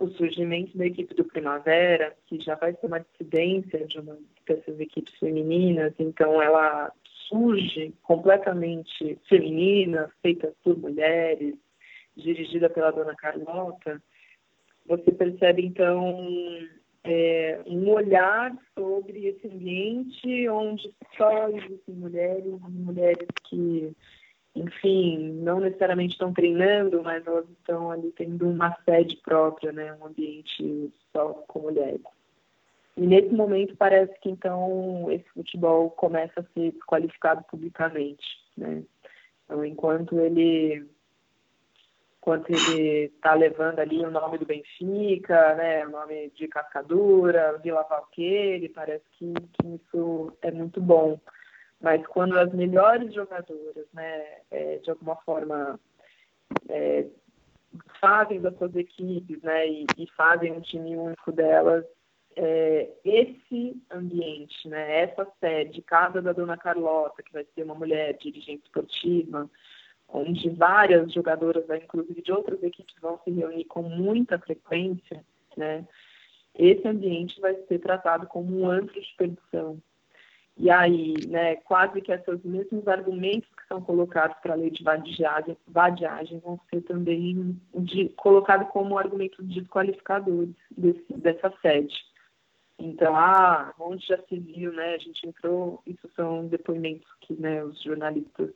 o surgimento da equipe do Primavera, que já vai ser uma dissidência de uma dessas equipes femininas, então ela surge completamente feminina, feita por mulheres, dirigida pela dona Carlota, você percebe então é, um olhar sobre esse ambiente onde só existem mulheres, mulheres que enfim, não necessariamente estão treinando, mas elas estão ali tendo uma sede própria, né, um ambiente só com mulheres. E nesse momento parece que então esse futebol começa a ser desqualificado publicamente, né? Então, enquanto ele enquanto ele está levando ali o nome do Benfica, né, o nome de Cascadura, Vila Valqueire, parece que, que isso é muito bom mas quando as melhores jogadoras, né, é, de alguma forma é, fazem das suas equipes, né, e, e fazem um time único delas, é, esse ambiente, né, essa sede, casa da Dona Carlota, que vai ser uma mulher dirigente esportiva, onde várias jogadoras, né, inclusive de outras equipes, vão se reunir com muita frequência, né, esse ambiente vai ser tratado como um antro de perdição, e aí, né, quase que esses mesmos argumentos que são colocados para a lei de vadiagem, vadiagem vão ser também colocados como argumentos desqualificadores desse, dessa sede. Então, ah, onde já se viu, né, a gente entrou, isso são depoimentos que né, os jornalistas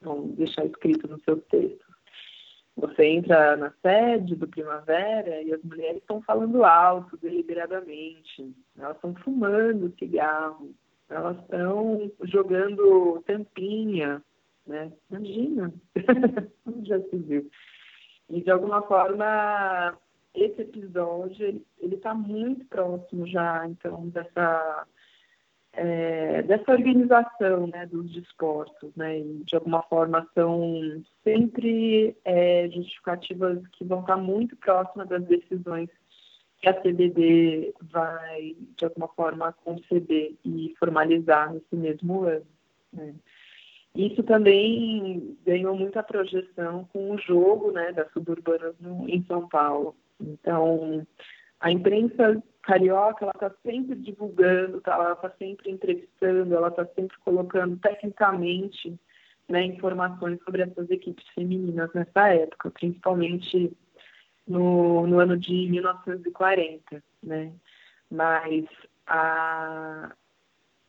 vão deixar escrito no seu texto. Você entra na sede do Primavera e as mulheres estão falando alto, deliberadamente, elas estão fumando cigarro, elas estão jogando tampinha, né? Imagina, já se viu. E de alguma forma esse episódio ele está muito próximo já então dessa é, dessa organização né, dos desportos, né, e de alguma forma são sempre é, justificativas que vão estar muito próximas das decisões que a CBD vai, de alguma forma, conceber e formalizar nesse mesmo ano. Né? Isso também ganhou muita projeção com o jogo né, das suburbanas no, em São Paulo. Então, a imprensa carioca ela está sempre divulgando, tá, ela está sempre entrevistando, ela está sempre colocando tecnicamente né, informações sobre essas equipes femininas nessa época, principalmente no, no ano de 1940, né? Mas a,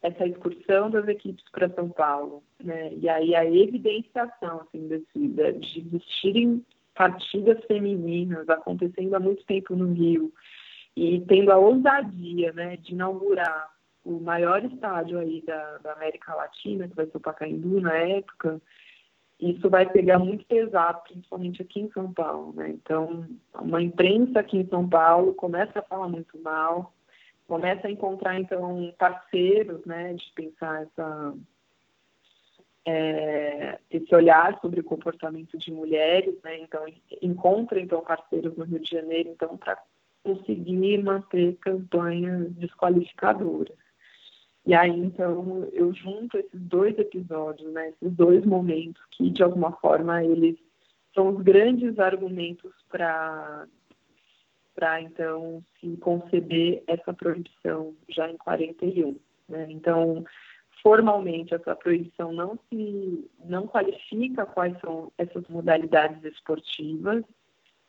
essa excursão das equipes para São Paulo, né? E aí a evidenciação assim, desse, de existirem partidas femininas acontecendo há muito tempo no Rio e tendo a ousadia, né, de inaugurar o maior estádio aí da, da América Latina, que vai ser o Pacaembu na época, isso vai pegar muito pesado, principalmente aqui em São Paulo, né? Então, uma imprensa aqui em São Paulo começa a falar muito mal, começa a encontrar, então, parceiros, né, de pensar essa, é, esse olhar sobre o comportamento de mulheres, né? Então, encontra, então, parceiros no Rio de Janeiro, então, para conseguir manter campanhas desqualificadoras. E aí, então, eu junto esses dois episódios, né, esses dois momentos que, de alguma forma, eles são os grandes argumentos para, então, se conceber essa proibição já em 41. Né? Então, formalmente, essa proibição não se não qualifica quais são essas modalidades esportivas,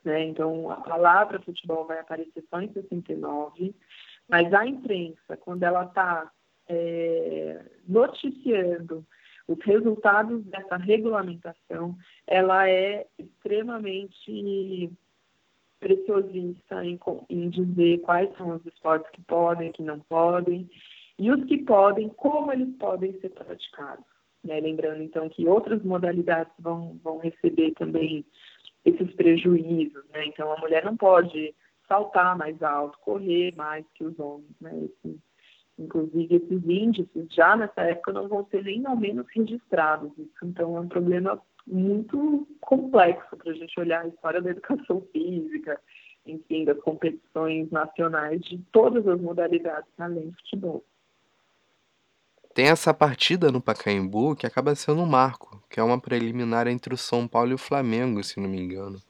né? Então, a palavra futebol vai aparecer só em 69, mas a imprensa, quando ela está é, noticiando os resultados dessa regulamentação, ela é extremamente preciosista em, em dizer quais são os esportes que podem, que não podem, e os que podem, como eles podem ser praticados. Né? Lembrando, então, que outras modalidades vão, vão receber também esses prejuízos. Né? Então, a mulher não pode saltar mais alto, correr mais que os homens. Né? Inclusive, esses índices já nessa época não vão ser nem ao menos registrados. Isso, então, é um problema muito complexo para a gente olhar a história da educação física, enfim, das competições nacionais de todas as modalidades além do futebol. Tem essa partida no Pacaembu que acaba sendo um marco, que é uma preliminar entre o São Paulo e o Flamengo, se não me engano.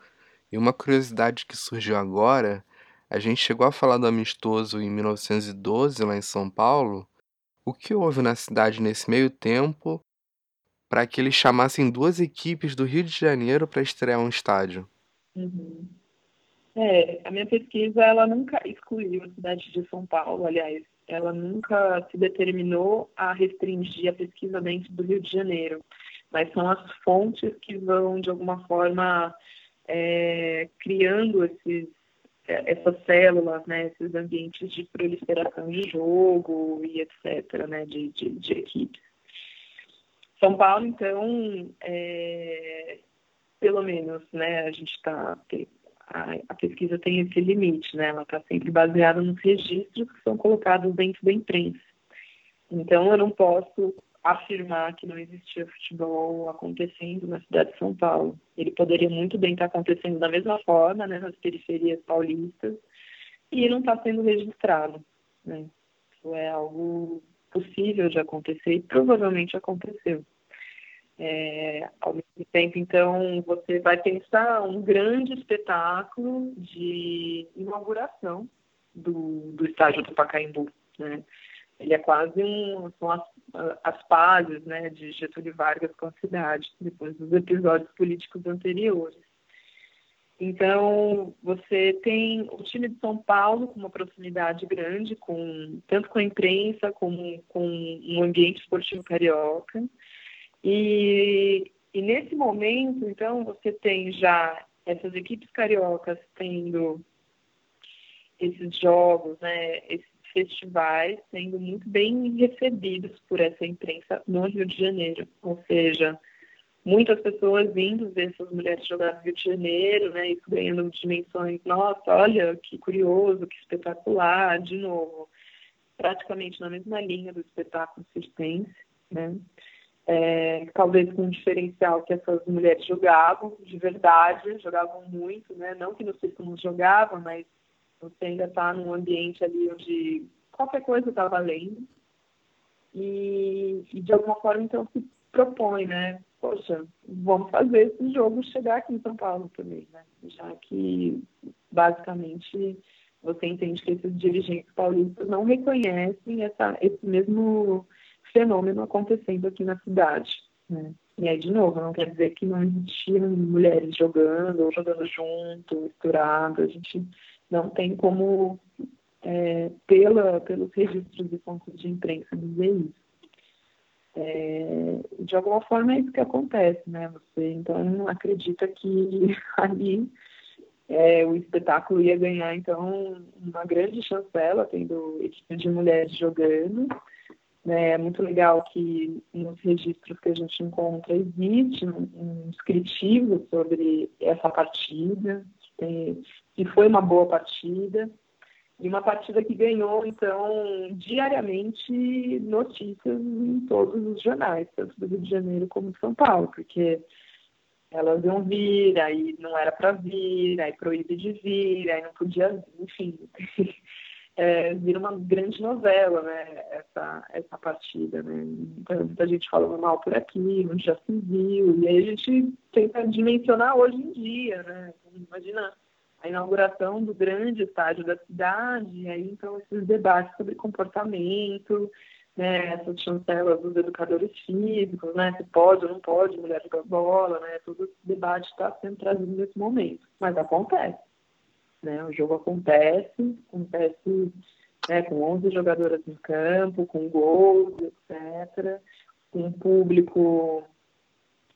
E uma curiosidade que surgiu agora, a gente chegou a falar do amistoso em 1912 lá em São Paulo. O que houve na cidade nesse meio tempo para que eles chamassem duas equipes do Rio de Janeiro para estrear um estádio? Uhum. É, a minha pesquisa ela nunca excluiu a cidade de São Paulo, aliás, ela nunca se determinou a restringir a pesquisa dentro do Rio de Janeiro, mas são as fontes que vão, de alguma forma, é, criando esses, essas células, né, esses ambientes de proliferação de jogo e etc., né, de, de, de equipes. São Paulo, então, é, pelo menos, né, a gente está a, a, pesquisa tem esse limite, né? Ela está sempre baseada nos registros que são colocados dentro da imprensa. Então, eu não posso afirmar que não existia futebol acontecendo na cidade de São Paulo. Ele poderia muito bem estar acontecendo da mesma forma, né, nas periferias paulistas, e não está sendo registrado. Né? Isso é algo possível de acontecer e provavelmente aconteceu. É, ao mesmo tempo, então, você vai pensar um grande espetáculo de inauguração do, do estádio do Pacaembu, né? Ele é quase um, são as, as pazes, né, de Getúlio Vargas com a cidade, depois dos episódios políticos anteriores. Então, você tem o time de São Paulo com uma proximidade grande, com tanto com a imprensa como com um ambiente esportivo carioca. E, e nesse momento, então, você tem já essas equipes cariocas tendo esses jogos, né, esses festivais sendo muito bem recebidos por essa imprensa no Rio de Janeiro. Ou seja, muitas pessoas vindo ver essas mulheres jogar no Rio de Janeiro, né, isso ganhando dimensões, nossa, olha que curioso, que espetacular, de novo, praticamente na mesma linha do espetáculo circense, né, é, talvez com um diferencial que essas mulheres jogavam de verdade, jogavam muito, né? Não que no círculo jogavam, mas você ainda está num ambiente ali onde qualquer coisa está valendo. E, e, de alguma forma então se propõe, né? Poxa, vamos fazer esse jogo chegar aqui em São Paulo também, né? Já que basicamente você entende que esses dirigentes paulistas não reconhecem essa, esse mesmo fenômeno acontecendo aqui na cidade. Né? E aí, de novo, não quer dizer que não existiam mulheres jogando ou jogando junto, misturado. A gente não tem como, é, pela, pelos registros e fontes de imprensa, dizer isso. É, de alguma forma é isso que acontece, né? Você então acredita que ali é, o espetáculo ia ganhar então uma grande chancela, tendo equipe de mulheres jogando, né? É muito legal que nos registros que a gente encontra existe um, um descritivo sobre essa partida, que, que foi uma boa partida, e uma partida que ganhou, então, diariamente notícias em todos os jornais, tanto do Rio de Janeiro como de São Paulo, porque elas iam vir, aí não era para vir, aí proíbe de vir, aí não podia, enfim. é, vira uma grande novela, né, essa, essa partida, né, então, muita gente falando mal por aqui, onde já se viu, e aí a gente tenta dimensionar hoje em dia, né, imagina a inauguração do grande estádio da cidade, e aí então esses debates sobre comportamento, né, essas chancelas dos educadores físicos, né, se pode ou não pode mulher jogar bola, né, todo esse debate está sendo trazido nesse momento, mas acontece. Né? O jogo acontece, acontece né, com 11 jogadoras em campo, com gols, etc., com um público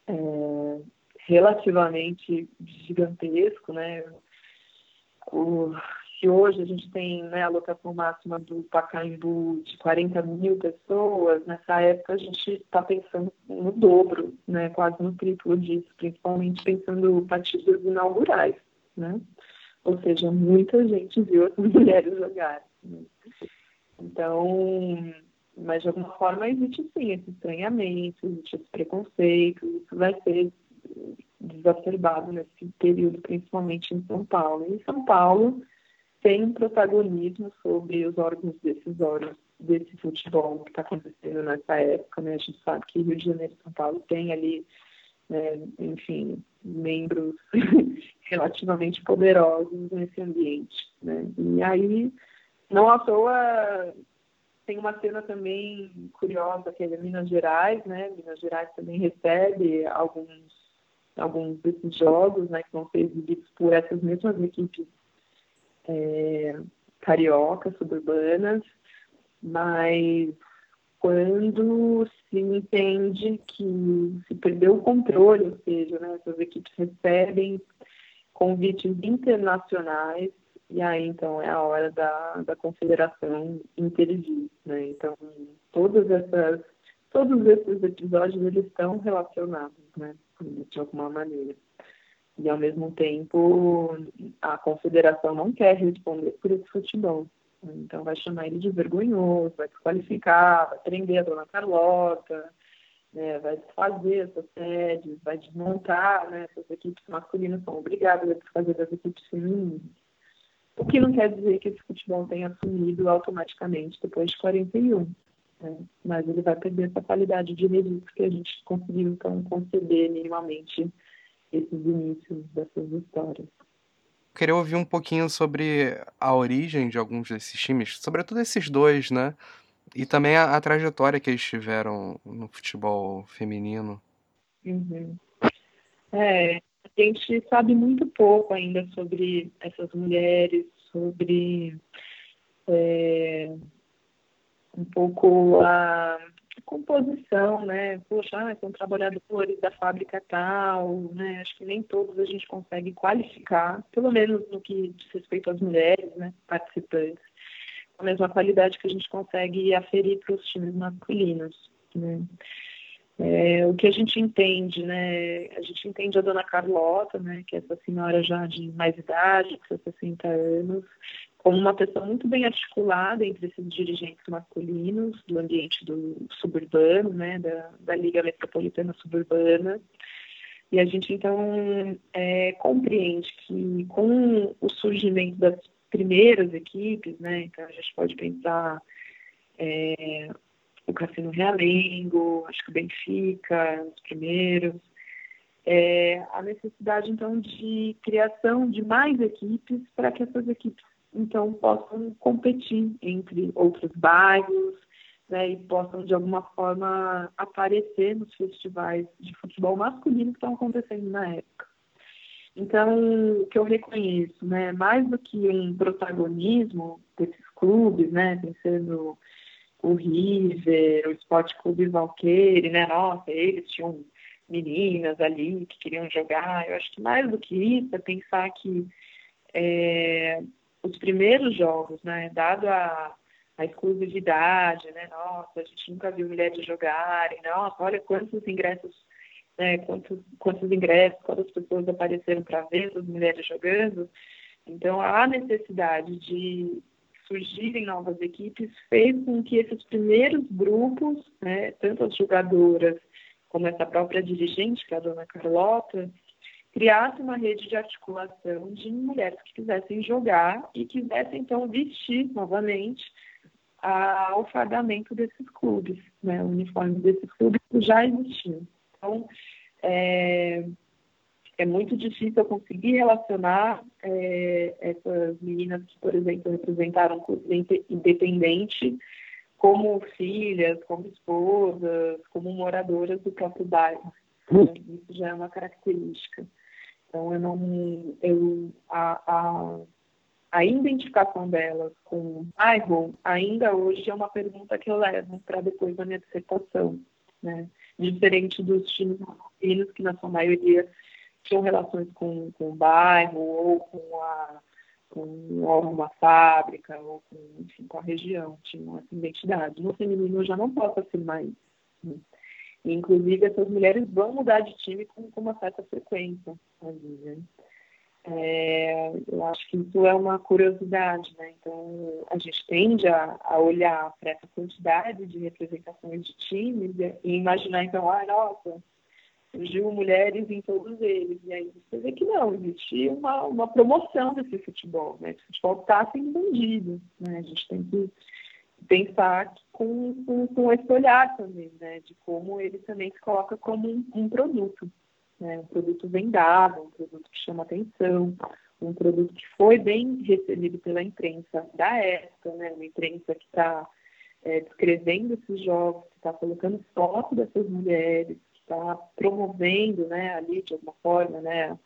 é, relativamente gigantesco, né? Se hoje a gente tem né, a lotação máxima do Pacaembu de 40 mil pessoas, nessa época a gente está pensando no dobro, né, quase no triplo disso, principalmente pensando partidas inaugurais, né? Ou seja, muita gente viu as mulheres jogarem. Né? Então, mas de alguma forma existe sim esse estranhamento, existe esse preconceito, isso vai ser exacerbado nesse período, principalmente em São Paulo. E São Paulo tem um protagonismo sobre os órgãos decisórios desse futebol que está acontecendo nessa época, né? A gente sabe que Rio de Janeiro e São Paulo tem ali, né, enfim, membros relativamente poderosos nesse ambiente, né? E aí, não à toa, tem uma cena também curiosa que é Minas Gerais, né? Minas Gerais também recebe alguns alguns desses jogos, né, que vão ser exibidos por essas mesmas equipes é, cariocas, suburbanas, mas quando se entende que se perdeu o controle, ou seja, né, essas equipes recebem convites internacionais e aí então é a hora da, da confederação intervir, né? Então todas essas todos esses episódios eles estão relacionados, né? De alguma maneira. E, ao mesmo tempo, a confederação não quer responder por esse futebol. Então, vai chamar ele de vergonhoso, vai desqualificar, vai prender a dona Carlota, né, vai desfazer essas sedes, vai desmontar, né, essas equipes masculinas são obrigadas a desfazer das equipes femininas. O que não quer dizer que esse futebol tenha assumido automaticamente depois de 41. Né? Mas ele vai perder essa qualidade de registro que a gente conseguiu, então, conceber minimamente esses inícios dessas histórias. Queria ouvir um pouquinho sobre a origem de alguns desses times, sobretudo esses dois, né? E também a, a trajetória que eles tiveram no futebol feminino. Uhum. É, a gente sabe muito pouco ainda sobre essas mulheres, sobre é, um pouco a composição, né? Poxa, ah, são trabalhadores da fábrica tal, né? Acho que nem todos a gente consegue qualificar, pelo menos no que diz respeito às mulheres, né? Participantes, a mesma qualidade que a gente consegue aferir para os times masculinos, né? É, o que a gente entende, né? A gente entende a dona Carlota, né? Que é essa senhora já de mais idade, com seus 60 anos, como uma pessoa muito bem articulada entre esses dirigentes masculinos do ambiente do suburbano, né, da, da Liga Metropolitana Suburbana. E a gente, então, é, compreende que com o surgimento das primeiras equipes, né, então a gente pode pensar é, o Cassino Realengo, acho que o Benfica, os primeiros, é, a necessidade, então, de criação de mais equipes para que essas equipes então possam competir entre outros bairros, né, e possam de alguma forma aparecer nos festivais de futebol masculino que estão acontecendo na época. Então, o que eu reconheço, né, mais do que um protagonismo desses clubes, né, pensando o River, o Esporte Clube Valqueire, né, nossa, eles tinham meninas ali que queriam jogar. Eu acho que mais do que isso é pensar que é, os primeiros jogos, né, dado a, a exclusividade, né, nossa, a gente nunca viu mulheres jogarem, nossa, olha quantos ingressos, né, quantos, quantos ingressos, quantas pessoas apareceram para ver as mulheres jogando, então a necessidade de surgirem novas equipes fez com que esses primeiros grupos, né, tanto as jogadoras como essa própria dirigente, que é a dona Carlota, criasse uma rede de articulação de mulheres que quisessem jogar e quisessem, então, vestir novamente a, o fardamento desses clubes, né, o uniforme desses clubes que já existiam. Então, é, é muito difícil eu conseguir relacionar é, essas meninas que, por exemplo, representaram clubes independente como filhas, como esposas, como moradoras do próprio bairro. Isso já é uma característica. Então, eu não, eu, a, a, a identificação delas com o bairro ainda hoje é uma pergunta que eu levo para depois da minha dissertação, né? Diferente dos times que na sua maioria tinham relações com, com o bairro ou com a, com uma fábrica ou com, enfim, com a região, tinham essa identidade. No feminino eu já não posso afirmar isso. Inclusive, essas mulheres vão mudar de time com, com uma certa frequência. Né? É, eu acho que isso é uma curiosidade, né? Então, a gente tende a, a olhar para essa quantidade de representações de times e, e imaginar, então, ah, nossa, surgiu mulheres em todos eles. E aí você vê que não, existe uma, uma promoção desse futebol, né? Esse futebol está sendo vendido, né? A gente tem que pensar com, com, com esse olhar também, né? De como ele também se coloca como um, um produto né? um produto vendável, um produto que chama atenção, um produto que foi bem recebido pela imprensa da época, né? uma imprensa que está é, descrevendo esses jogos, que está colocando foto dessas mulheres, que está promovendo né, ali de alguma forma, né,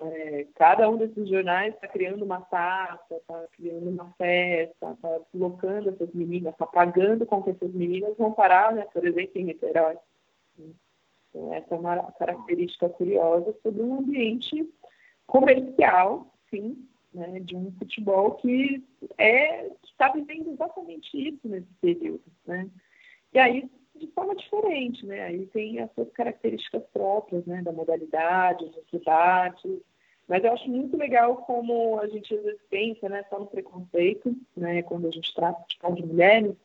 é, cada um desses jornais está criando uma taça, está criando uma festa, está colocando essas meninas, está pagando com que essas meninas vão parar, né, por exemplo, em Niterói. Então, essa é uma característica curiosa sobre um ambiente comercial, sim, né, de um futebol que é está vivendo exatamente isso nesse período, né? E aí de forma diferente, né? Aí tem as suas características próprias, né, da modalidade, das cidades. Mas eu acho muito legal como a gente às vezes pensa, né, só no preconceito, né, quando a gente trata de, de mulheres,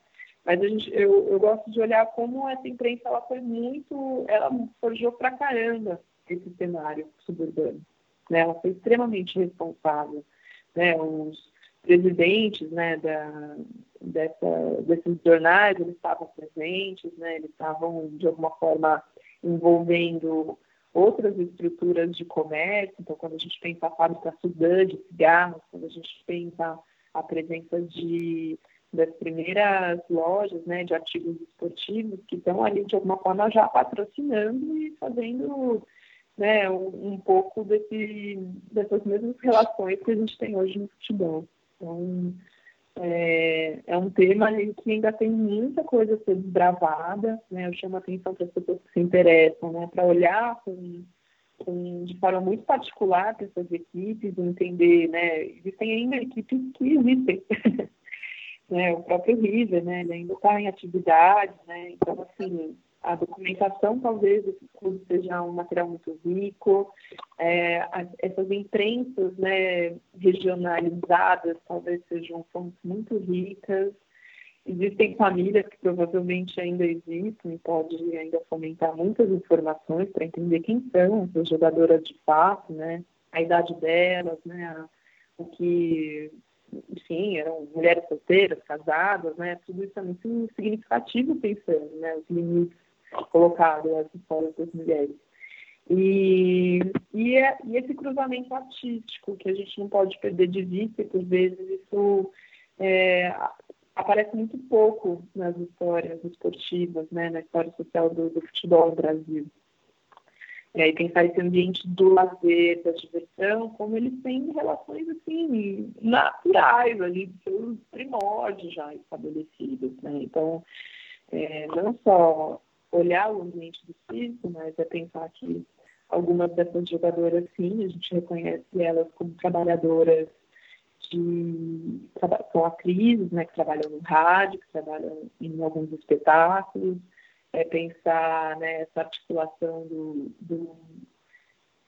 mas a gente, eu, eu gosto de olhar como essa imprensa ela foi muito, ela forjou pra caramba esse cenário suburbano. Né? Ela foi extremamente responsável. Né? Os presidentes né, da, dessa, desses jornais, eles estavam presentes, né? eles estavam, de alguma forma, envolvendo outras estruturas de comércio. Então, quando a gente pensa a fábrica Sudã de cigarros, quando a gente pensa a presença de das primeiras lojas né, de artigos esportivos que estão ali de alguma forma já patrocinando e fazendo né, um, um, pouco desse, dessas mesmas relações que a gente tem hoje no futebol. Então, é, é um tema que ainda tem muita coisa a ser desbravada, né? Eu chamo a atenção para as pessoas que se interessam, né? Para olhar com, com, de forma muito particular para essas equipes, entender, né? Existem ainda equipes que existem, né, o próprio River, né, ele ainda está em atividade, né, então, assim, a documentação talvez desse clube seja um material muito rico, é, essas imprensas, né, regionalizadas talvez sejam fontes muito ricas, existem famílias que provavelmente ainda existem e pode ainda fomentar muitas informações para entender quem são essas jogadoras de fato, né, a idade delas, né, o que enfim, eram mulheres solteiras, casadas, né? Tudo isso é muito significativo pensando, né? Os limites colocados nas histórias das mulheres. E, e, é, e, esse cruzamento artístico que a gente não pode perder de vista, e por vezes isso é, aparece muito pouco nas histórias esportivas, né? Na história social do, do futebol no Brasil. E aí pensar esse ambiente do lazer, da diversão, como eles têm relações assim naturais ali, dos seus primórdios já estabelecidos, né? Então, é, não só olhar o ambiente do circo, mas é pensar que algumas dessas jogadoras, sim, a gente reconhece elas como trabalhadoras de são atrizes, né, que trabalham no rádio, que trabalham em alguns espetáculos, é pensar né, essa articulação do, do,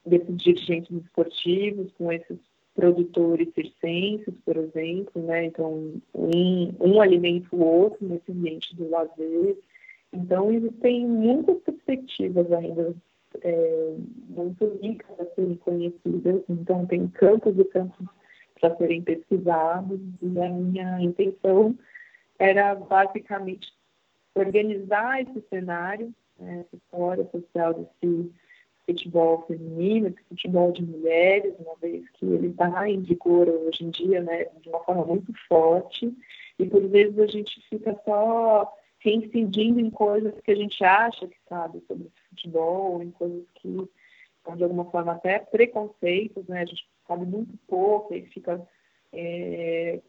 desses dirigentes esportivos com esses produtores circenses, por exemplo, né? Então, um, um alimenta o outro nesse ambiente do lazer. Então, existem muitas perspectivas ainda é, muito ricas a serem conhecidas. Então, tem campos e campos para serem pesquisados. E a minha intenção era basicamente organizar esse cenário, né, essa história social desse futebol feminino, esse futebol de mulheres, uma vez que ele está em vigor hoje em dia, né, de uma forma muito forte, e por vezes a gente fica só reincidindo em coisas que a gente acha que sabe sobre futebol, em coisas que são de alguma forma até preconceitos, né, a gente sabe muito pouco e fica é,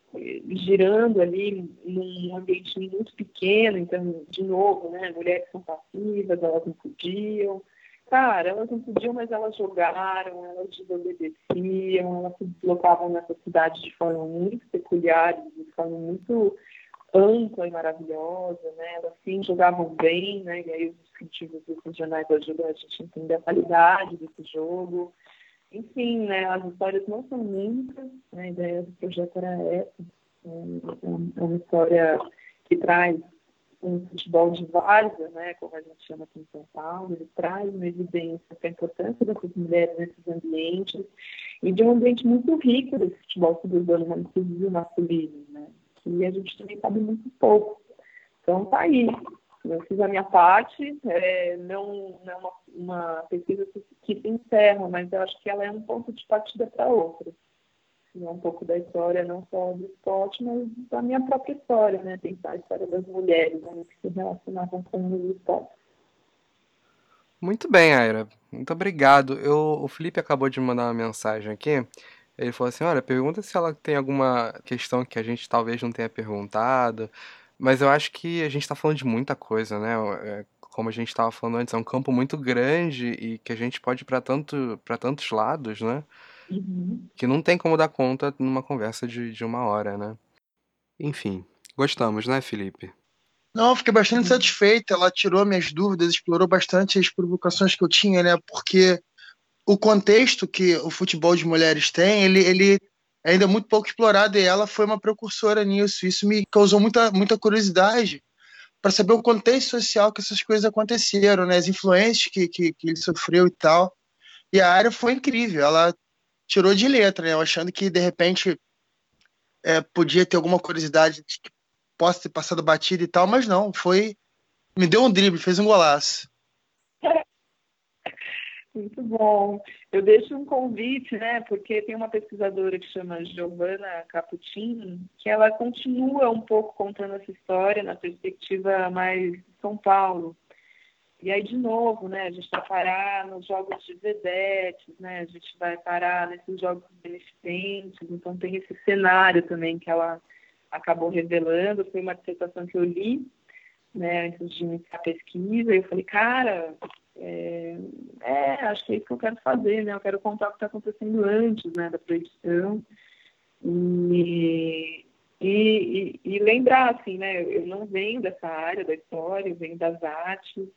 girando ali num ambiente muito pequeno, então, de novo, né, mulheres são passivas, elas não podiam. cara, elas não podiam, mas elas jogaram, elas desobedeciam, elas se deslocavam nessa cidade de forma muito peculiar, de forma muito ampla e maravilhosa, né? Elas sim jogavam bem, né? E aí os descritivos dos regionais ajudam a gente a entender a qualidade desse jogo. Enfim, né? As histórias não são muitas, né? A ideia do projeto era essa. É, é uma história que traz um futebol de várzea, né, como a gente chama aqui em São Paulo, ele traz uma evidência a importância dessas mulheres nesses ambientes e de um ambiente muito rico desse futebol suburbano, inclusive masculino, né, que a gente também sabe muito pouco. Então, tá aí. Eu fiz a minha parte, é, não, não é uma, uma pesquisa que, se encerra, mas eu acho que ela é um ponto de partida para outras né, um pouco da história, não só do esporte, mas da minha própria história, né? Pensar a história das mulheres né, que se relacionavam com o esporte. Muito bem, Aira. Muito obrigado. Eu, o Felipe acabou de mandar uma mensagem aqui. Ele falou assim: olha, pergunta se ela tem alguma questão que a gente talvez não tenha perguntado. Mas eu acho que a gente está falando de muita coisa, né? É, como a gente estava falando antes, é um campo muito grande e que a gente pode ir para tanto, tantos lados, né? Uhum. Que não tem como dar conta numa conversa de, de uma hora, né? Enfim, gostamos, né, Felipe? Não, fiquei bastante satisfeita. Ela tirou minhas dúvidas, explorou bastante as provocações que eu tinha, né? Porque o contexto que o futebol de mulheres tem, ele, ele ainda é muito pouco explorado e ela foi uma precursora nisso. Isso me causou muita, muita curiosidade para saber o contexto social que essas coisas aconteceram, né? As influências que, que, que ele sofreu e tal. E a área foi incrível. Ela tirou de letra, né? Achando que de repente é, podia ter alguma curiosidade de que possa ter passado batida e tal, mas não, foi. Me deu um drible, fez um golaço. Muito bom. Eu deixo um convite, né? Porque tem uma pesquisadora que chama Giovanna Caputin, que ela continua um pouco contando essa história na perspectiva mais de São Paulo. E aí, de novo, né, a gente vai parar nos jogos de vedetes, né, a gente vai parar nesses jogos beneficentes, então tem esse cenário também que ela acabou revelando, foi uma dissertação que eu li, né, antes de iniciar a pesquisa, e eu falei, cara, é, é, acho que é isso que eu quero fazer, né, eu quero contar o que está acontecendo antes, né, da proibição, e, e, e, lembrar, assim, né, eu não venho dessa área da história, eu venho das artes,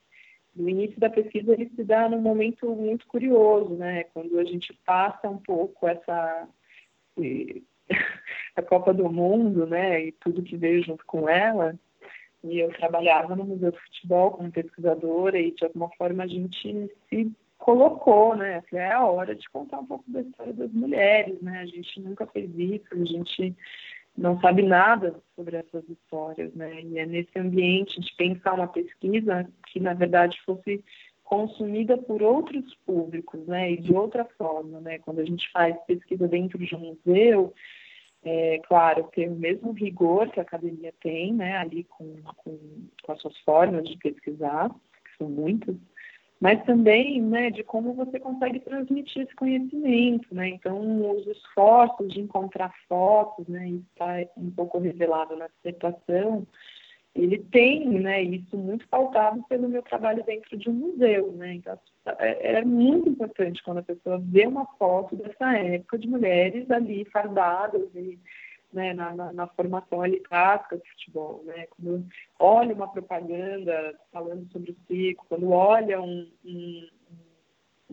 no início da pesquisa ele se dá num momento muito curioso, né? Quando a gente passa um pouco essa a Copa do Mundo, né? E tudo que veio junto com ela. E eu trabalhava no Museu do Futebol como pesquisadora e de alguma forma a gente se colocou, né? É a hora de contar um pouco da história das mulheres, né? A gente nunca fez isso, a gente não sabe nada sobre essas histórias, né? E é nesse ambiente de pensar uma pesquisa que, na verdade, fosse consumida por outros públicos, né? E de outra forma, né? Quando a gente faz pesquisa dentro de um museu, é claro, tem o mesmo rigor que a academia tem, né? Ali com, com, com as suas formas de pesquisar, que são muitas, mas também né, de como você consegue transmitir esse conhecimento, né? Então, os esforços de encontrar fotos, né, isso está um pouco revelado na dissertação, ele tem, né, isso muito pautado pelo meu trabalho dentro de um museu, né? Então, é, é muito importante quando a pessoa vê uma foto dessa época de mulheres ali fardadas e né, na, na, na, formação ali clássica do futebol, né? Quando olha uma propaganda falando sobre o ciclo, quando olha um, um,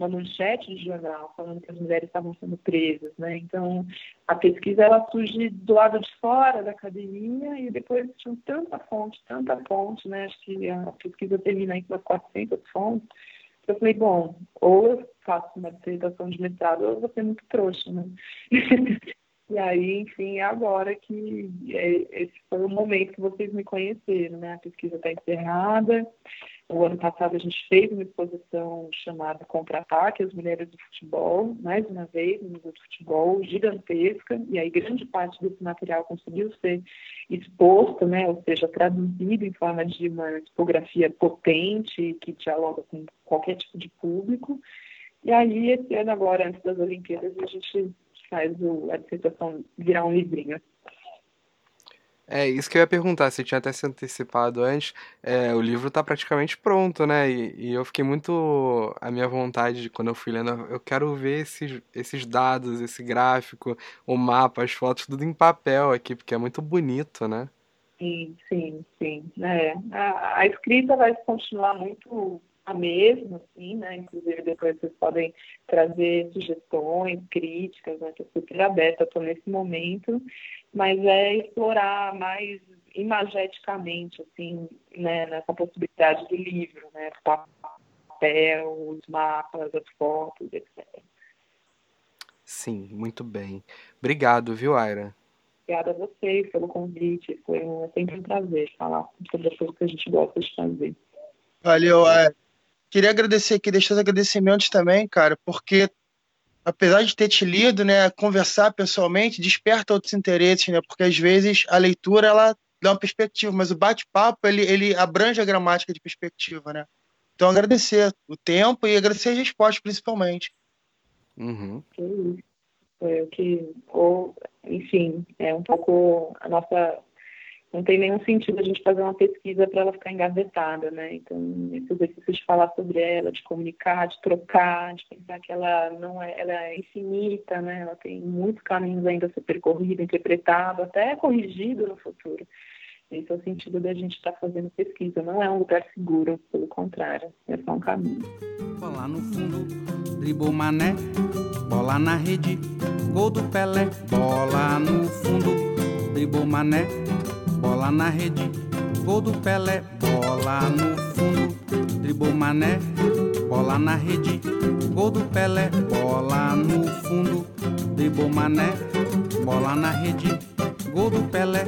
uma manchete de jornal falando que as mulheres estavam sendo presas, né? Então, a pesquisa ela surge do lado de fora da academia e depois tinha tanta fonte, tanta fonte, né? Acho que a pesquisa termina aí com as 400 fontes. Eu falei, bom, ou eu faço uma dissertação de mestrado ou eu vou ser muito trouxa, né? E aí, enfim, é agora que é, esse foi o momento que vocês me conheceram, né? A pesquisa está encerrada. O ano passado a gente fez uma exposição chamada Contra-ataque, as mulheres do futebol, mais uma vez, no Museu do Futebol, gigantesca, e aí grande parte desse material conseguiu ser exposto, né? Ou seja, traduzido em forma de uma tipografia potente, que dialoga com qualquer tipo de público. E aí, esse ano agora, antes das Olimpíadas, a gente faz o, a dissertação virar um livrinho. É, isso que eu ia perguntar, você tinha até se antecipado antes, é, o livro está praticamente pronto, né? E, e, eu fiquei muito. A minha vontade de quando eu fui lendo, eu quero ver esses, esses dados, esse gráfico, o mapa, as fotos, tudo em papel aqui, porque é muito bonito, né? Sim, sim, sim. É, a, a escrita vai continuar muito a mesma, assim, né? Inclusive depois vocês podem trazer sugestões, críticas, né? Estou super aberta, estou nesse momento, mas é explorar mais imageticamente, assim, né? Nessa possibilidade do livro, né? Papel, os mapas, as fotos, etc. Sim, muito bem. Obrigado, viu, Aira? Obrigada a vocês pelo convite. Foi um, sempre um prazer falar sobre as coisas que a gente gosta de fazer. Valeu, Aira. Queria agradecer aqui, deixar os agradecimentos também, cara, porque apesar de ter te lido, né, conversar pessoalmente desperta outros interesses, né, porque às vezes a leitura ela dá uma perspectiva, mas o bate-papo ele, ele abrange a gramática de perspectiva, né. Então agradecer o tempo e agradecer as respostas principalmente. Uhum. Foi o que, ou, enfim, é um pouco a nossa não tem nenhum sentido a gente fazer uma pesquisa para ela ficar engavetada, né? Então, esse exercício de falar sobre ela, de comunicar, de trocar, de pensar que ela não é, ela é infinita, né? Ela tem muitos caminhos ainda a ser percorrido, interpretado, até corrigido no futuro. Esse é o sentido da gente estar tá fazendo pesquisa. Não é um lugar seguro, pelo contrário, é só um caminho. Bola no fundo, dribou mané, bola na rede, gol do Pelé, bola no fundo, dribou mané bola na rede, gol do Pelé, bola no fundo, dribou Mané, bola na rede, gol do Pelé, bola no fundo, dribou Mané, bola na rede, gol do Pelé,